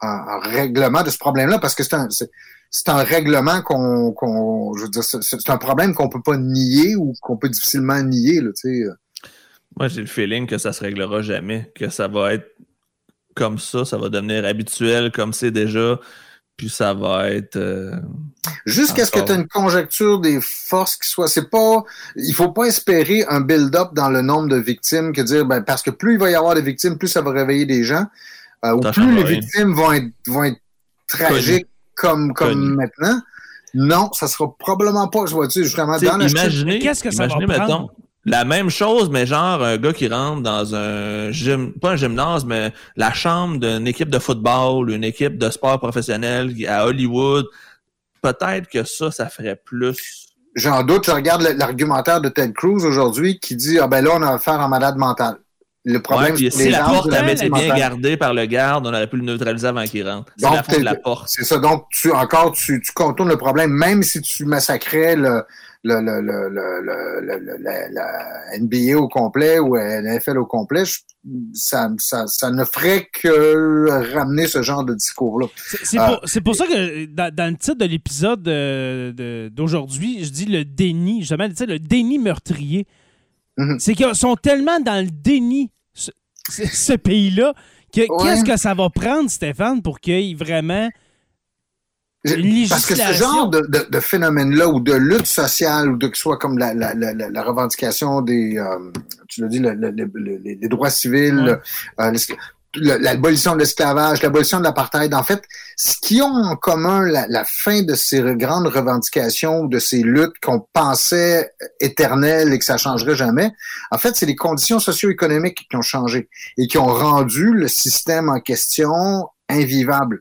un, règlement de ce problème-là? Parce que c'est un, règlement qu'on, qu'on je veux dire, c'est, un problème qu'on peut pas nier ou qu'on peut difficilement nier, sais. Moi, j'ai le feeling que ça se réglera jamais, que ça va être comme ça, ça va devenir habituel comme c'est déjà, puis ça va être. euh, Jusqu'à ce que tu aies une conjecture des forces qui soit. C'est pas. Il faut pas espérer un build-up dans le nombre de victimes que dire ben, parce que plus il va y avoir de victimes, plus ça va réveiller des gens. euh, ou plus les rien. victimes vont être vont être tragiques comme, comme Connu. maintenant. Non, ça sera probablement pas, je vois-tu, justement, t'sais, dans la imaginez, Mais qu'est-ce que ça va imaginez, prendre? mettons, la même chose, mais genre un gars qui rentre dans un gym, pas un gymnase, mais la chambre d'une équipe de football, une équipe de sport professionnel à Hollywood. Peut-être que ça, ça ferait plus. J'en doute, je regarde l'argumentaire de Ted Cruz aujourd'hui qui dit Ah ben là, on a affaire à un malade mental. Le Ouais, problème, puis c'est si la porte avait été bien gardée par le garde, on aurait pu le neutraliser avant qu'il rentre. C'est Donc, la porte. C'est ça. Donc, tu encore, tu, tu contournes le problème, même si tu massacrais le, le, le, le, le, le- le- le- la, NBA au complet ou la NFL au complet, je- ça, ça, ça ne ferait que ramener ce genre de discours-là. C'est pour, c'est pour ça que dans, dans le titre de l'épisode euh, d'aujourd'hui, je dis le déni, justement, le déni meurtrier. Mhm. C'est qu'ils sont tellement dans le déni, ce, pays-là, que Ouais. qu'est-ce que ça va prendre, Stéphane, pour qu'il y ait vraiment. Parce que ce genre de, de, de phénomène-là, ou de lutte sociale, ou de que ce soit comme la, la, la, la- la revendication des, euh, tu l'as dit, le- le- le- le- les, droits civils, Ouais. euh, l'abolition de l'esclavage, l'abolition de l'apartheid, en fait, ce qui ont en commun la, fin de ces grandes revendications, de ces luttes qu'on pensait éternelles et que ça changerait jamais, en fait, c'est les conditions socio-économiques qui ont changé et qui ont rendu le système en question invivable.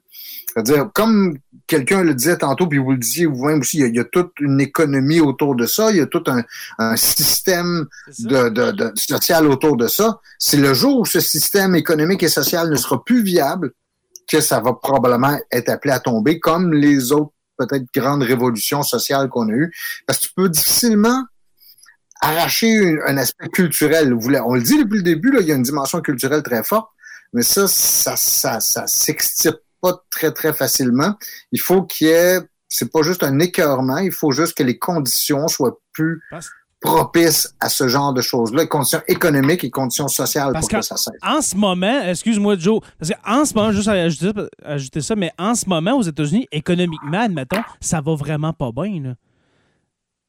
C'est-à-dire, comme quelqu'un le disait tantôt, puis vous le disiez vous-même aussi, il y, a, il y a toute une économie autour de ça, il y a tout un, un système de, de, de social autour de ça. C'est le jour où ce système économique et social ne sera plus viable que ça va probablement être appelé à tomber, comme les autres peut-être grandes révolutions sociales qu'on a eues. Parce que tu peux difficilement arracher un aspect culturel. On le dit depuis le début, là, il y a une dimension culturelle très forte, mais ça, ça, ça, ça s'extirpe pas très, très facilement. Il faut qu'il y ait, c'est pas juste un écœurement, il faut juste que les conditions soient plus propices à ce genre de choses-là, conditions économiques et conditions sociales Parce pour que ça cesse. En ce moment, excuse-moi, Joe, parce qu'en ce moment, juste à ajouter, ajouter ça, mais en ce moment, aux États-Unis, économiquement, admettons, ça va vraiment pas bien. Là.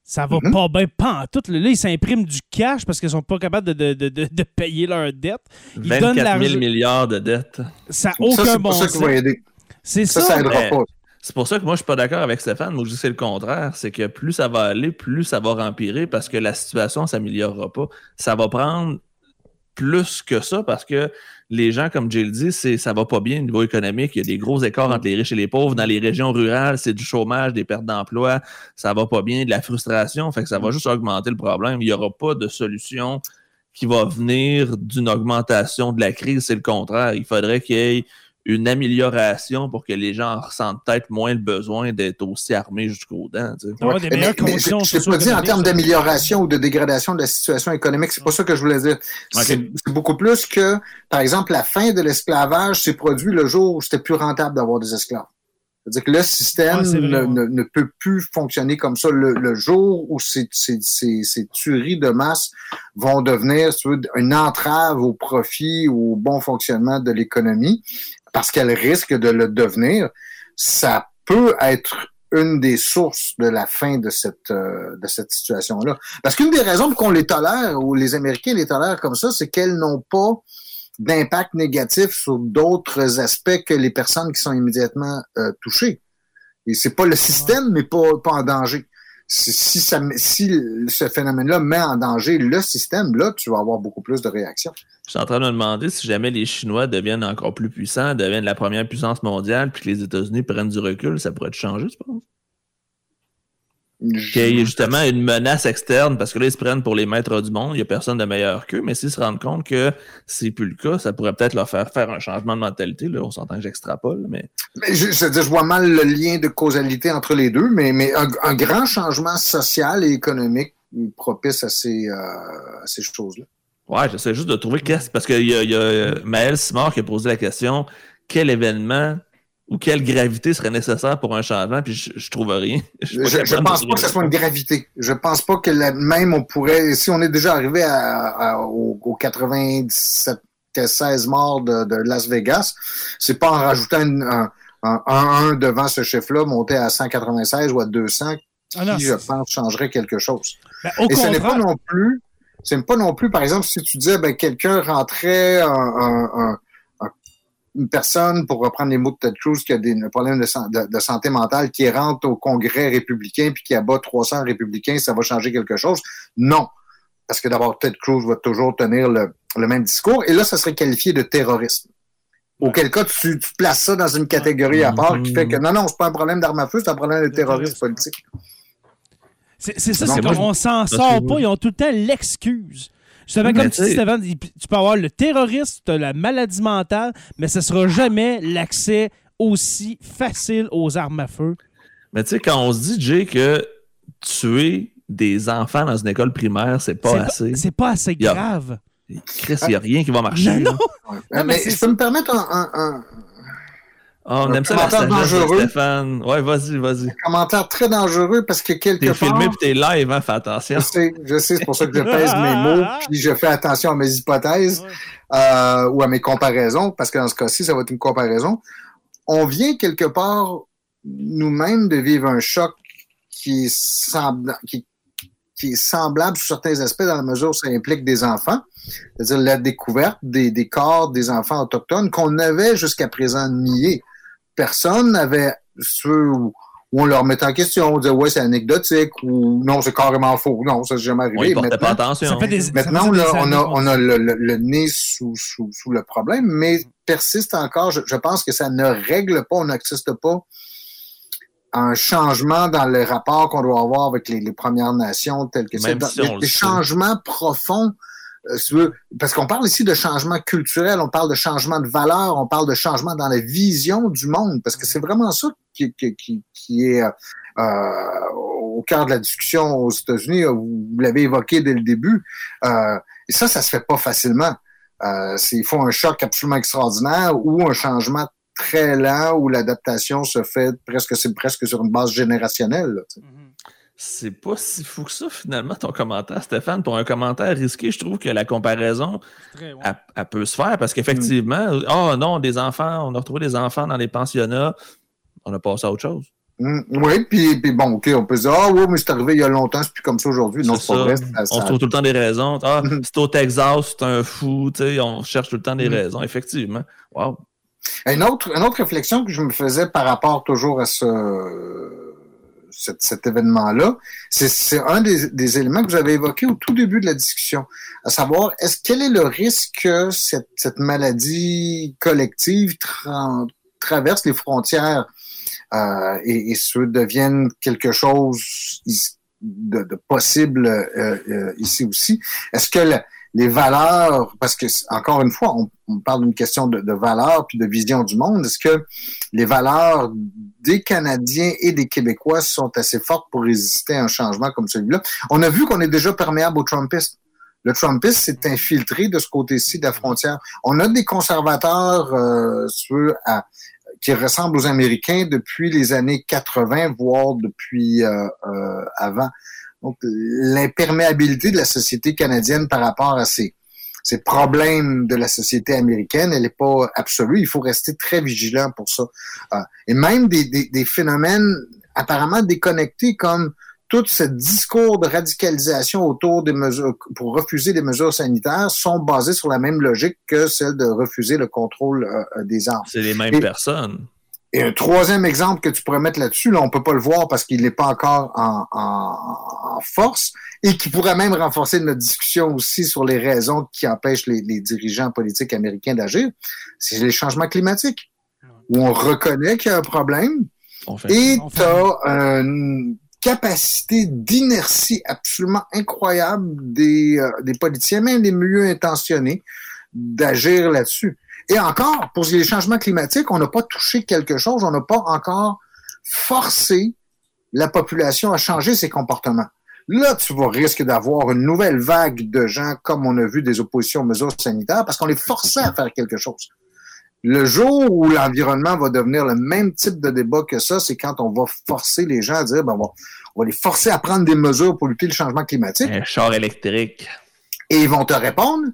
Ça va Mhm. pas bien, pas en tout. Là, ils s'impriment du cash parce qu'ils sont pas capables de, de, de, de- de payer leurs dettes. Ils donnent 24 000 l'argent. milliards de dettes. Ça n'a ça, aucun c'est bon pas ça sens. C'est Ça, ça. ça pas. C'est pour ça que moi, je suis pas d'accord avec Stéphane. Moi, je dis que c'est le contraire. C'est que plus ça va aller, plus ça va empirer parce que la situation s'améliorera pas. Ça va prendre plus que ça parce que les gens, comme Jill dit, c'est, ça va pas bien au niveau économique. Il y a des gros écarts entre les riches et les pauvres. Dans les régions rurales, c'est du chômage, des pertes d'emploi. Ça va pas bien, de la frustration. Fait que ça va juste augmenter le problème. Il y aura pas de solution qui va venir d'une augmentation de la crise. C'est le contraire. Il faudrait qu'il y ait une amélioration pour que les gens ressentent peut-être moins le besoin d'être aussi armés jusqu'aux dents. Tu sais. Ouais. Mais, mais je ne pas dit en termes d'amélioration ou de dégradation de la situation économique. C'est pas ça que je voulais dire. Okay. C'est beaucoup plus que, par exemple, la fin de l'esclavage s'est produit le jour où c'était plus rentable d'avoir des esclaves. C'est-à-dire que le système Ouais, ne, ne- ne peut plus fonctionner comme ça. Le, le jour où ces, ces, ces, ces tueries de masse vont devenir veux, une entrave au profit ou au bon fonctionnement de l'économie, parce qu'elles risquent de le devenir, ça peut être une des sources de la fin de cette euh, de cette situation-là. Parce qu'une des raisons pour qu'on les tolère ou les Américains les tolèrent comme ça, c'est qu'elles n'ont pas d'impact négatif sur d'autres aspects que les personnes qui sont immédiatement euh, touchées. Et c'est pas le système, mais pas, en danger. Si, ça, si ce phénomène-là met en danger le système, là, tu vas avoir beaucoup plus de réactions. Je suis en train de me demander si jamais les Chinois deviennent encore plus puissants, deviennent la première puissance mondiale, puis que les États-Unis prennent du recul, ça pourrait te changer, tu penses? Qu'il y ait justement une menace externe, parce que là, ils se prennent pour les maîtres du monde, il n'y a personne de meilleur qu'eux, mais s'ils se rendent compte que c'est plus le cas, ça pourrait peut-être leur faire faire un changement de mentalité. Là, on s'entend que j'extrapole, mais Mais je, je, vois mal le lien de causalité entre les deux, mais, mais un, un grand changement social et économique propice à ces, euh, à ces choses-là. ouais, j'essaie juste de trouver qu'est-ce. Parce qu'il y a, il y a euh, Maël Simard qui a posé la question quel événement ou quelle gravité serait nécessaire pour un changement, puis je, je trouve rien. Je, de pense pas que ce soit une gravité. Je pense pas que la- même on pourrait, si on est déjà arrivé à, à- aux, aux 97 16 morts de, de Las Vegas, c'est pas en rajoutant une- un, un 1-1 devant ce chiffre-là, monter à 196 ou à 200, Ah non, qui, je pense, changerait quelque chose. Ben, au Et ce n'est pas non plus, c'est pas non plus, par exemple, si tu disais, ben, quelqu'un rentrait, un, un- un- un- une personne, pour reprendre les mots de Ted Cruz, qui a des problèmes de, san- de- de santé mentale, qui rentre au Congrès républicain puis qui abat 300 républicains, ça va changer quelque chose? Non. Parce que d'abord, Ted Cruz va toujours tenir le, le même discours. Et là, ça serait qualifié de terrorisme. Auquel cas, tu, tu places ça dans une catégorie à part qui fait que non, non, c'est pas un problème d'arme à feu, c'est un problème de terrorisme politique. c'est ça, c'est qu'on s'en sort pas, ils ont tout le temps l'excuse. Justement, comme tu tu dis, Stéphane, tu peux avoir le terrorisme, tu as la maladie mentale, mais ce sera jamais l'accès aussi facile aux armes à feu. Mais tu sais, quand on se dit, Jay, que tuer des enfants dans une école primaire, c'est pas assez. C'est pas assez grave. Chris, il n'y a rien qui va marcher. Non, non. Mais mais je peux me permettre un, un- un- Ah, on Un aime ça la de dangereux. Stéphane. Ouais, vas-y, vas-y. commentaire très dangereux parce que quelque T'es part... filmé puis t'es live, hein, fais attention. Je sais, je sais, c'est pour ça que je pèse mes mots, puis je fais attention à mes hypothèses euh, ou à mes comparaisons, parce que dans ce cas-ci, ça va être une comparaison. On vient quelque part nous-mêmes de vivre un choc qui est, qui, qui est semblable sur certains aspects dans la mesure où ça implique des enfants, c'est-à-dire la découverte des, des corps des enfants autochtones qu'on avait jusqu'à présent niés. Personne n'avait ceux où, où on leur mettait en question, on disait ouais c'est anecdotique ou non c'est carrément faux, non ça n'est jamais arrivé. portait pas Maintenant, attention. Ça fait des, ça Maintenant, faisait là, des on a, qu'on- on a le, le- le nez sous, sous, sous le problème, mais persiste encore. Je, je pense que ça ne règle pas, on n'assiste pas à un changement dans le rapport qu'on doit avoir avec les, les Premières Nations, tel que c'est. Si des- changements profonds. Euh, parce qu'on parle ici de changement culturel, on parle de changement de valeur, on parle de changement dans la vision du monde, parce que c'est vraiment ça qui, qui, qui, est euh, euh, au cœur de la discussion aux États-Unis. Vous l'avez évoqué dès le début. Euh, et ça, ça se fait pas facilement. Euh, il faut un choc absolument extraordinaire ou un changement très lent où l'adaptation se fait presque, c'est presque sur une base générationnelle. là. C'est pas si fou que ça, finalement, ton commentaire, Stéphane. Pour un commentaire risqué, je trouve que la comparaison, ouais. elle, elle peut se faire parce qu'effectivement, oh non, des enfants, on a retrouvé des enfants dans les pensionnats, on a passé à autre chose. Hum, oui, puis, puis bon, OK, on peut se dire, ah oui, mais c'est arrivé il y a longtemps, c'est plus comme ça aujourd'hui. Non, C'est c'est pas ça. vrai. ça- On se trouve tout le temps des raisons. Ah, Mhm. c'est au Texas, c'est un fou, tu sais, on cherche tout le temps des Mhm. raisons, effectivement. Wow. Une autre, une autre réflexion que je me faisais par rapport toujours à ce, cet, événement-là. C'est un des, éléments que vous avez évoqué au tout début de la discussion, à savoir, est-ce quel est le risque que cette, cette maladie collective traverse les frontières euh, et, et se devienne quelque chose de, de possible euh, euh, ici aussi? Est-ce que les valeurs, parce que encore une fois, on, parle d'une question de, de valeurs puis de vision du monde. Est-ce que les valeurs des Canadiens et des Québécois sont assez fortes pour résister à un changement comme celui-là? On a vu qu'on est déjà perméable aux Trumpistes. Le Trumpisme s'est infiltré de ce côté-ci de la frontière. On a des conservateurs euh, qui ressemblent aux Américains depuis les années 80, voire depuis euh, euh, avant. Donc, l'imperméabilité de la société canadienne par rapport à ces, ces problèmes de la société américaine, elle n'est pas absolue. Il faut rester très vigilant pour ça. Euh, et même des, des, des, phénomènes apparemment déconnectés comme tout ce discours de radicalisation autour des mesures pour refuser les mesures sanitaires sont basés sur la même logique que celle de refuser le contrôle euh, des armes. C'est les mêmes personnes. Et un troisième exemple que tu pourrais mettre là-dessus, là, on peut pas le voir parce qu'il n'est pas encore en, en, force et qui pourrait même renforcer notre discussion aussi sur les raisons qui empêchent les, les dirigeants politiques américains d'agir, c'est les changements climatiques, où on reconnaît qu'il y a un problème et tu as une capacité d'inertie absolument incroyable des, euh, des politiciens, même les mieux intentionnés, d'agir là-dessus. Et encore, pour les changements climatiques, on n'a pas touché quelque chose, on n'a pas encore forcé la population à changer ses comportements. Là, tu vas risquer d'avoir une nouvelle vague de gens, comme on a vu des oppositions aux mesures sanitaires, parce qu'on les forçait à faire quelque chose. Le jour où l'environnement va devenir le même type de débat que ça, c'est quand on va forcer les gens à dire, ben, on, va, les forcer à prendre des mesures pour lutter le changement climatique. Un char électrique. Et ils vont te répondre,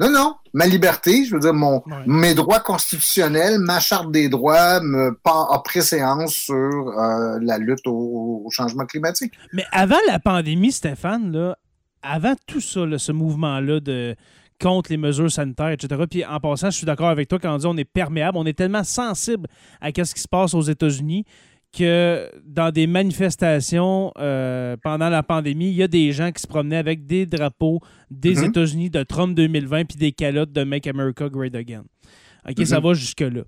non, non. Ma liberté, je veux dire, mon, mes droits constitutionnels, ma charte des droits me a préséance sur euh, la lutte au, changement climatique. Mais avant la pandémie, Stéphane, là, avant tout ça, ce mouvement-là de contre les mesures sanitaires, etc. Puis en passant, je suis d'accord avec toi quand on dit on est perméable, on est tellement sensible à ce qui se passe aux États-Unis que dans des manifestations euh, pendant la pandémie, il y a des gens qui se promenaient avec des drapeaux des mm-hmm. États-Unis de Trump 2020 puis des calottes de Make America Great Again. OK, ça mm-hmm. va jusque-là.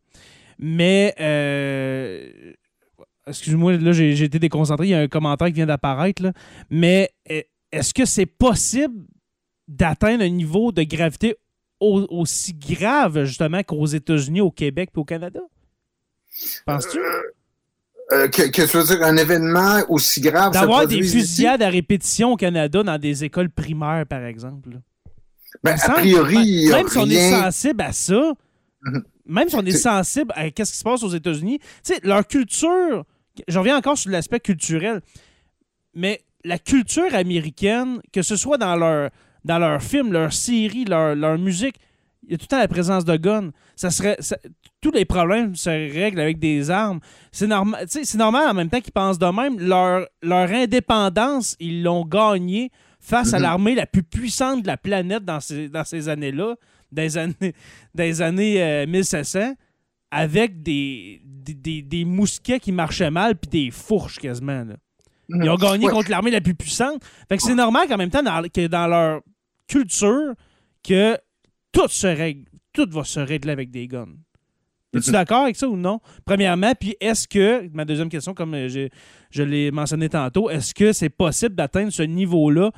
Mais, euh, excuse-moi, là, j'ai été déconcentré. Il y a un commentaire qui vient d'apparaître. Mais e, est-ce que c'est possible d'atteindre un niveau de gravité aussi grave, justement, qu'aux États-Unis, au Québec et au Canada? Penses-tu? Euh, euh, que, que, tu veux dire un événement aussi grave. D'avoir des fusillades à répétition au Canada dans des écoles primaires, par exemple. Ben, a priori, même, si on est sensible à ça, mhm. même si on est sensible à ce qui se passe aux États-Unis, tu sais, leur culture, je reviens encore sur l'aspect culturel, mais la culture américaine, que ce soit dans leur dans leurs films, leurs séries, leur, leur musique, il y a tout le temps la présence de guns. Ça serait, tous les problèmes se règlent avec des armes. C'est normal, c'est normal en même temps qu'ils pensent de même. Leur, leur indépendance, ils l'ont gagnée face à mhm. l'armée la plus puissante de la planète dans ces, dans ces années-là, des années, des années 1700, euh, avec des, des, des, mousquets qui marchaient mal puis des fourches quasiment. Ils ont gagné contre l'armée la plus puissante. Fait que c'est normal qu'en même temps, que dans leur culture, que tout se règle, tout va se régler avec des guns. Es-tu mhm. d'accord avec ça ou non? Premièrement, puis est-ce que, ma deuxième question, comme euh, je, je l'ai mentionné tantôt, est-ce que c'est possible d'atteindre ce niveau-là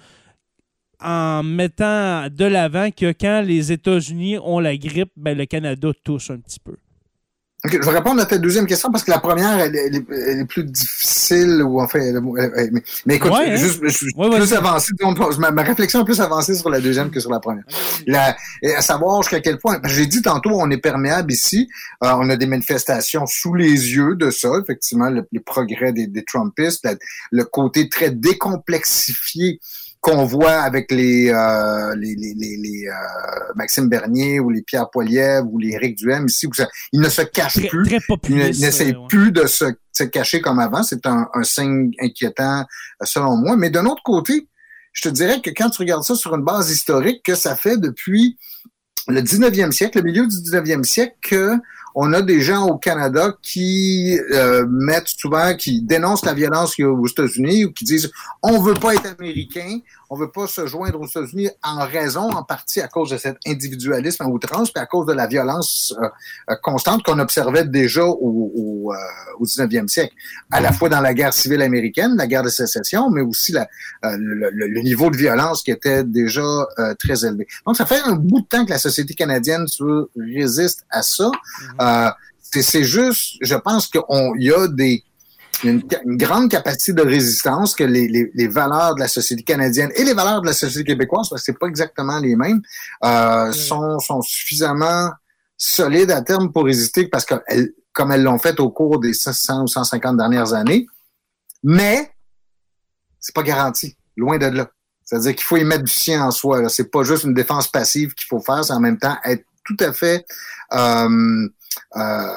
en mettant de l'avant que quand les États-Unis ont la grippe, ben, le Canada tousse un petit peu? Je vais répondre à ta deuxième question parce que la première, elle, est, plus difficile. Ou enfin, mais, écoute, hein? juste, je suis plus avancé. Ma, réflexion est plus avancée sur la deuxième que sur la première. La, à savoir jusqu'à quel point. J'ai dit tantôt, on est perméable ici. Euh, on a des manifestations sous les yeux de ça, effectivement, le, les progrès des, des Trumpistes, le côté très décomplexifié qu'on voit avec les, euh, les, les, les, euh, Maxime Bernier ou les Pierre Poilievre ou les Éric Duhem ici, où ils ne se cachent plus. ils n'essayent plus de se, se, cacher comme avant. C'est un, un, signe inquiétant euh, selon moi. Mais d'un autre côté, je te dirais que quand tu regardes ça sur une base historique, que ça fait depuis le 19e siècle, le milieu du 19e siècle, que on a des gens au Canada qui euh, mettent souvent, qui dénoncent la violence aux États-Unis ou qui disent on veut pas être américain, on veut pas se joindre aux États-Unis en raison, en partie à cause de cet individualisme à outrance, puis à cause de la violence euh, euh, constante qu'on observait déjà au, au, euh, au 19e siècle, à la fois dans la guerre civile américaine, la guerre de sécession, mais aussi la, le, le, le, niveau de violence qui était déjà très élevé. Donc, ça fait un bout de temps que la société canadienne résiste à ça. Mm-hmm. c'est juste, je pense qu'il y a des une, une, grande capacité de résistance que les, les, les, valeurs de la société canadienne et les valeurs de la société québécoise, parce que c'est pas exactement les mêmes, euh, sont, sont suffisamment solides à terme pour résister parce que elles, comme elles l'ont fait au cours des 100 ou 150 dernières années. Mais c'est pas garanti, loin de là. C'est-à-dire qu'il faut y mettre du sien en soi. C'est pas juste une défense passive qu'il faut faire, c'est en même temps être tout à fait euh, euh,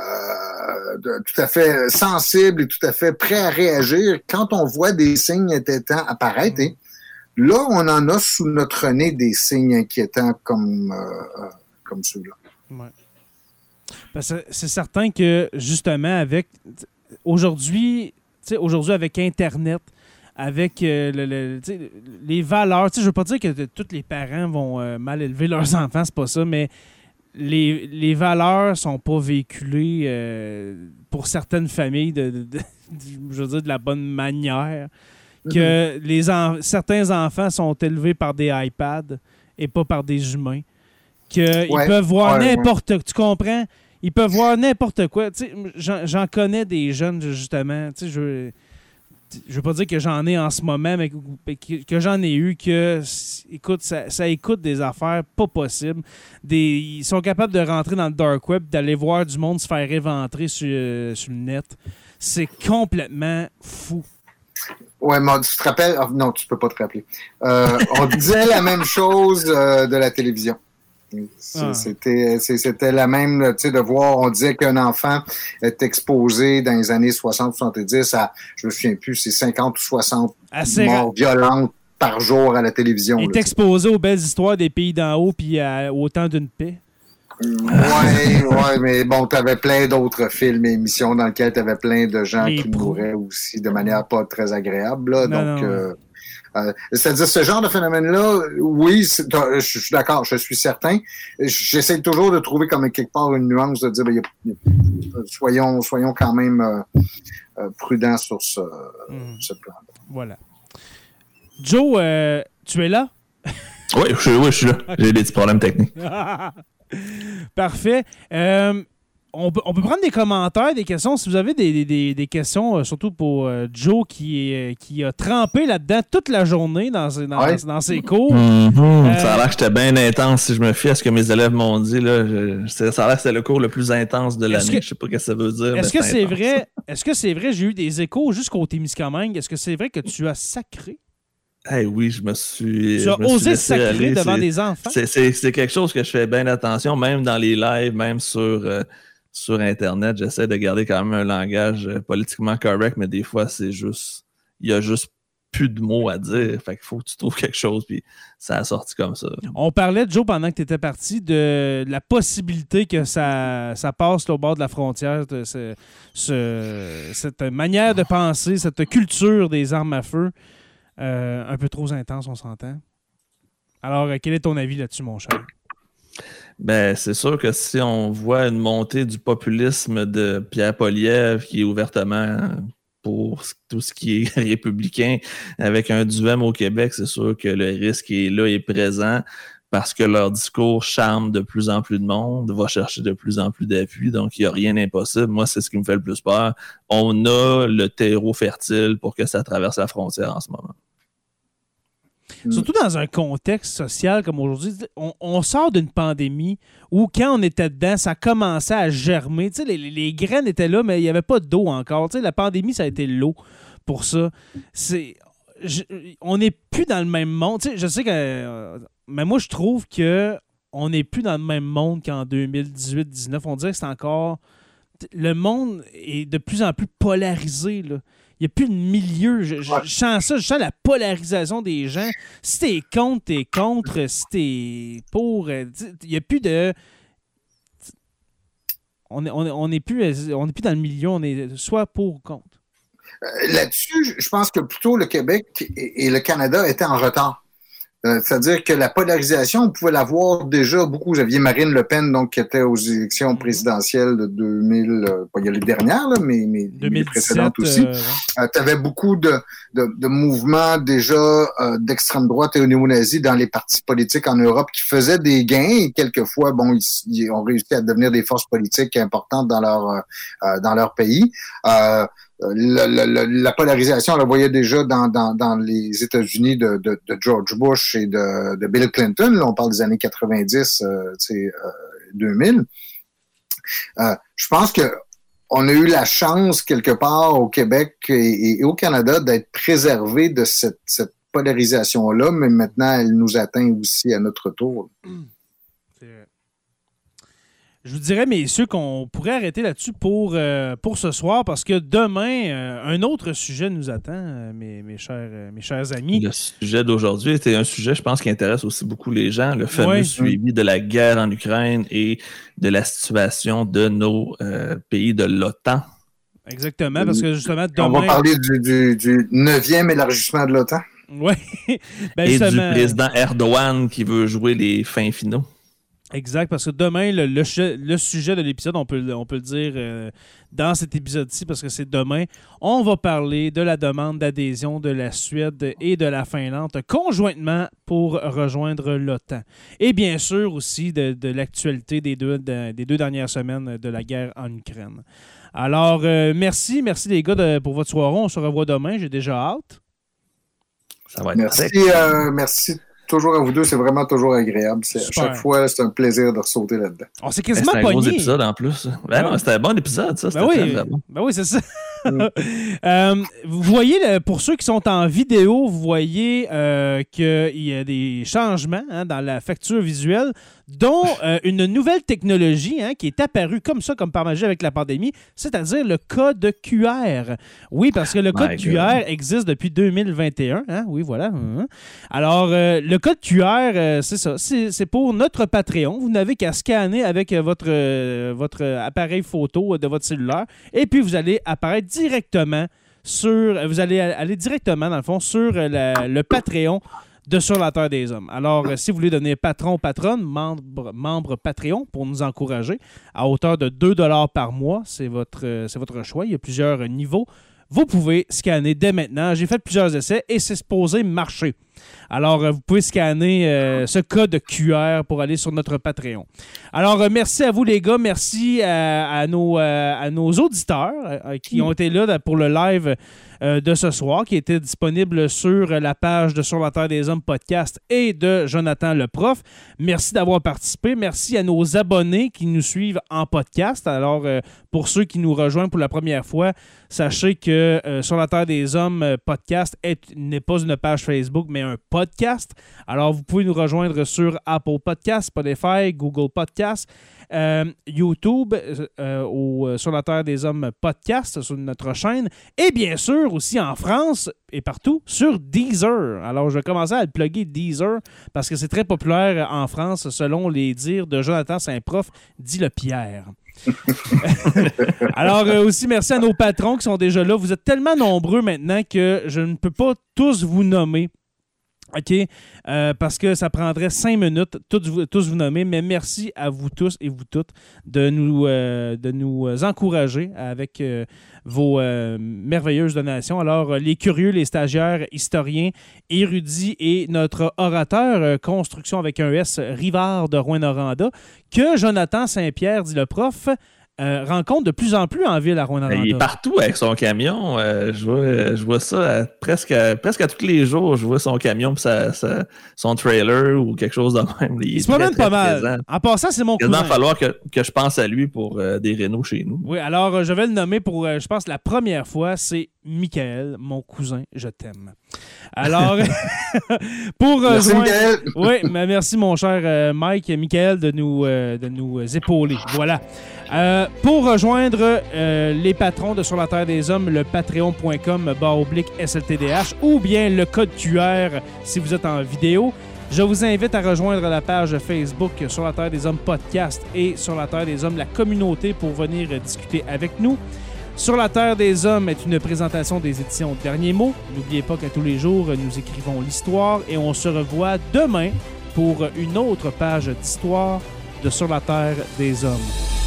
tout à fait sensible et tout à fait prêt à réagir quand on voit des signes inquiétants apparaître. Et là, on en a sous notre nez des signes inquiétants comme, euh, comme ceux-là. Ouais. c'est certain que justement, avec aujourd'hui, aujourd'hui avec Internet, avec euh, le, le, les valeurs, je ne veux pas dire que tous les parents vont euh, mal élever leurs enfants, c'est pas ça, mais les, les valeurs sont pas véhiculées euh, pour certaines familles de, de, de, je veux dire, de la bonne manière. Que mm-hmm. les en, certains enfants sont élevés par des iPads et pas par des humains. Qu'ils ouais, peuvent voir ouais, n'importe ouais. Tu comprends? Ils peuvent voir n'importe quoi. J'en connais des jeunes, justement. Je, je veux pas dire que j'en ai en ce moment, mais que, j'en ai eu que, écoute, ça, ça, écoute des affaires pas possibles. Des, ils sont capables de rentrer dans le dark web, d'aller voir du monde se faire éventrer sur, euh, sur le net. C'est complètement fou. Ouais, mais tu te rappelles? Oh, non, tu peux pas te rappeler. Euh, on disait la même chose euh, de la télévision. Ah. C'était la même, tu sais, de voir, on disait qu'un enfant est exposé dans les années 60-70 à, je me souviens plus, c'est 50 ou 60 Assez morts violentes par jour à la télévision. Il est exposé aux belles histoires des pays d'en haut puis au temps d'une paix. Ouais, ouais, mais bon, tu avais plein d'autres films et émissions dans lesquels tu avais plein de gens Les qui mouraient aussi de manière pas très agréable. Là, non, donc, non. Euh, euh, C'est-à-dire, ce genre de phénomène-là, oui, je suis d'accord, je suis certain. J'essaie toujours de trouver comme quelque part une nuance de dire, ben, y a, soyons, soyons quand même euh, euh, prudents sur ce, mmh. ce plan. -là. Voilà. Joe, euh, tu es là? oui, je, oui, je suis là. J'ai des petits problèmes techniques. Parfait. Euh, on peut, on peut, prendre des commentaires, des questions. Si vous avez des, des, des questions, euh, surtout pour euh, Joe qui, est, qui a trempé là-dedans toute la journée dans, dans, ouais. dans ses cours. Mm -hmm. euh, ça a l'air que j'étais bien intense si je me fie à ce que mes élèves m'ont dit. Là, je, ça a l'air que c'était le cours le plus intense de l'année. Je sais pas ce que ça veut dire. Est-ce que c'est vrai? Est-ce que c'est vrai? J'ai eu des échos jusqu'au Témiscamingue. Est-ce que c'est vrai que tu as sacré? Hey, oui, je me suis. Tu as osé sacrer aller. devant des enfants? C'est quelque chose que je fais bien attention, même dans les lives, même sur. Euh, sur Internet, j'essaie de garder quand même un langage euh, politiquement correct, mais des fois, c'est juste. Il y a juste plus de mots à dire. Fait qu'il faut que tu trouves quelque chose, puis ça a sorti comme ça. On parlait, Joe, pendant que tu étais parti, de la possibilité que ça, ça passe au bord de la frontière, de ce, ce, cette manière de penser, cette culture des armes à feu, euh, un peu trop intense, on s'entend. Alors, quel est ton avis là-dessus, mon cher? Ben, c'est sûr que si on voit une montée du populisme de Pierre Poliev qui est ouvertement pour tout ce qui est républicain avec un duem au Québec, c'est sûr que le risque est là et présent parce que leur discours charme de plus en plus de monde, va chercher de plus en plus d'appui, donc il n'y a rien d'impossible. Moi, c'est ce qui me fait le plus peur. On a le terreau fertile pour que ça traverse la frontière en ce moment. Surtout dans un contexte social comme aujourd'hui, on, sort d'une pandémie où quand on était dedans, ça commençait à germer. Les, les, graines étaient là, mais il n'y avait pas d'eau encore. T'sais, la pandémie, ça a été l'eau pour ça. C'est, on n'est plus dans le même monde. T'sais, je sais que. Euh, mais moi, je trouve que on n'est plus dans le même monde qu'en 2018-19. On dirait que c'est encore. Le monde est de plus en plus polarisé. Là il n'y a plus de milieu. Je, je, je, sens ça, je sens la polarisation des gens. Si t'es contre, t'es contre. Si t'es pour, il n'y a plus de. On n'est on est, on est plus, on est plus dans le milieu, on est soit pour ou contre. Euh, Là-dessus, je pense que plutôt le Québec et et le Canada étaient en retard. Euh, C'est-à-dire que la polarisation, on pouvait la voir déjà beaucoup. Vous aviez Marine Le Pen, donc, qui était aux élections Mhm. présidentielles de 2000, euh, pas il y a les dernières, là, mais, mais les 2017. précédentes aussi. euh, ouais. tu avais beaucoup de, de, de mouvements déjà euh, d'extrême droite et néo-nazis dans les partis politiques en Europe qui faisaient des gains et quelquefois, bon, ils, ils ont réussi à devenir des forces politiques importantes dans leur euh, euh, dans leur pays. Euh, la, la- la- la polarisation, on la voyait déjà dans, les États-Unis de, George Bush et de, Bill Clinton. Là, on parle des années 90, euh, tu sais, euh, 2000. Euh, je pense que on a eu la chance quelque part au Québec et, au Canada d'être préservé de cette, polarisation-là, mais maintenant elle nous atteint aussi à notre tour. Vrai. Je vous dirais, messieurs, qu'on pourrait arrêter là-dessus pour, euh, pour ce soir parce que demain, euh, un autre sujet nous attend, euh, mes, mes, chers, mes chers amis. Le sujet d'aujourd'hui était un sujet, je pense, qui intéresse aussi beaucoup les gens, le fameux Ouais. suivi de la guerre en Ukraine et de la situation de nos euh, pays de l'OTAN. Exactement, parce que justement, On va demain. parler du, du, du neuvième élargissement de l'OTAN. Ouais. Ben, et du président Erdogan qui veut jouer les fins finaux. Exact, parce que demain, le, le che- le sujet de l'épisode, on peut, le- on peut le dire euh, dans cet épisode-ci, parce que c'est demain, on va parler de la demande d'adhésion de la Suède et de la Finlande conjointement pour rejoindre l'OTAN. Et bien sûr aussi de, de l'actualité des deux, de- des deux dernières semaines de la guerre en Ukraine. Alors, euh, merci, merci les gars de- pour votre soirée. On se revoit demain, j'ai déjà hâte. Ça va être Merci, euh, merci toujours à vous deux. C'est vraiment toujours agréable. C'est- À chaque fois, c'est un plaisir de ressauter là-dedans. On s'est Ben, quasiment C'était un gros pogné. épisode en plus. Ben non, c'était un bon épisode, ça. C'était Ben très, oui, très bon. ben oui c'est ça. Mm. Euh, vous voyez, pour ceux qui sont en vidéo, vous voyez euh, qu'il y a des changements hein, dans la facture visuelle, dont euh, une nouvelle technologie hein, qui est apparue comme ça, comme par magie avec la pandémie, c'est-à-dire le code QR. Oui, parce que le code My QR existe depuis 2021. hein. Oui, voilà. Alors, le code QR, c'est ça. C'est pour notre Patreon. Vous n'avez qu'à scanner avec votre, votre appareil photo de votre cellulaire et puis vous allez apparaître directement sur. Vous allez aller directement, dans le fond, sur euh, le Patreon de Sur la Terre des Hommes. Alors, euh, si vous voulez devenir patron patronne, membre, membre Patreon pour nous encourager, à hauteur de 2 par mois, c'est votre, euh, c'est votre choix. Il y a plusieurs niveaux. Vous pouvez scanner dès maintenant. J'ai fait plusieurs essais et c'est supposé marcher. Alors, euh, vous pouvez scanner euh, ce code QR pour aller sur notre Patreon. Alors, euh, merci à vous, les gars. Merci à, à nos, euh, à nos auditeurs euh, qui ont été là pour le live euh, de ce soir, qui était disponible sur la page de Sur la Terre des Hommes podcast et de Jonathan le prof. Merci d'avoir participé. Merci à nos abonnés qui nous suivent en podcast. Alors, euh, pour ceux qui nous rejoignent pour la première fois, sachez que euh, Sur la Terre des Hommes euh, podcast est- n'est pas une page Facebook, mais un podcast. Alors, vous pouvez nous rejoindre sur Apple Podcast, Spotify, Google Podcast, euh, YouTube, euh, euh, au, euh, sur la Terre des Hommes podcast, sur notre chaîne, et bien sûr aussi en France et partout sur Deezer. Alors, je vais commencer à le plugger Deezer parce que c'est très populaire en France selon les dires de Jonathan Saint-Prof, dit le Pierre. Alors aussi, merci à nos patrons qui sont déjà là. Vous êtes tellement nombreux maintenant que je ne peux pas tous vous nommer. OK? Euh, parce que ça prendrait cinq minutes, tous vous, tous vous nommer, mais merci à vous tous et vous toutes de nous, euh, de nous encourager avec euh, vos merveilleuses donations. Alors, les curieux, les stagiaires, historiens, érudits et notre orateur construction avec un S, Rivard de Rouen-Noranda, que Jonathan Saint-Pierre, dit le prof, euh, rencontre de plus en plus en ville à Ben, il est partout avec son camion. Euh, je, vois, je vois ça à- presque, à, presque à tous les jours. Je vois son camion pis sa- sa- son trailer ou quelque chose de même. Il Il se promène pas mal. présent. En passant, c'est mon Il va falloir que, que je pense à lui pour euh, des rénaux chez nous. Oui, alors je vais le nommer pour, je pense, la première fois, c'est Michael, mon cousin, je t'aime. Alors, pour Merci, rejoindre... Oui, mais merci mon cher euh, Mike et Michael de nous, euh, de nous épauler. Voilà. Euh, pour rejoindre euh, les patrons de Sur la Terre des Hommes, le patreon.com barre oblique SLTDH ou bien le code QR si vous êtes en vidéo. Je vous invite à rejoindre la page Facebook Sur la Terre des Hommes podcast et Sur la Terre des Hommes, la communauté, pour venir discuter avec nous. Sur la Terre des Hommes est une présentation des éditions Derniers mots. N'oubliez pas qu'à tous les jours, nous écrivons l'histoire et on se revoit demain pour une autre page d'histoire de Sur la Terre des Hommes.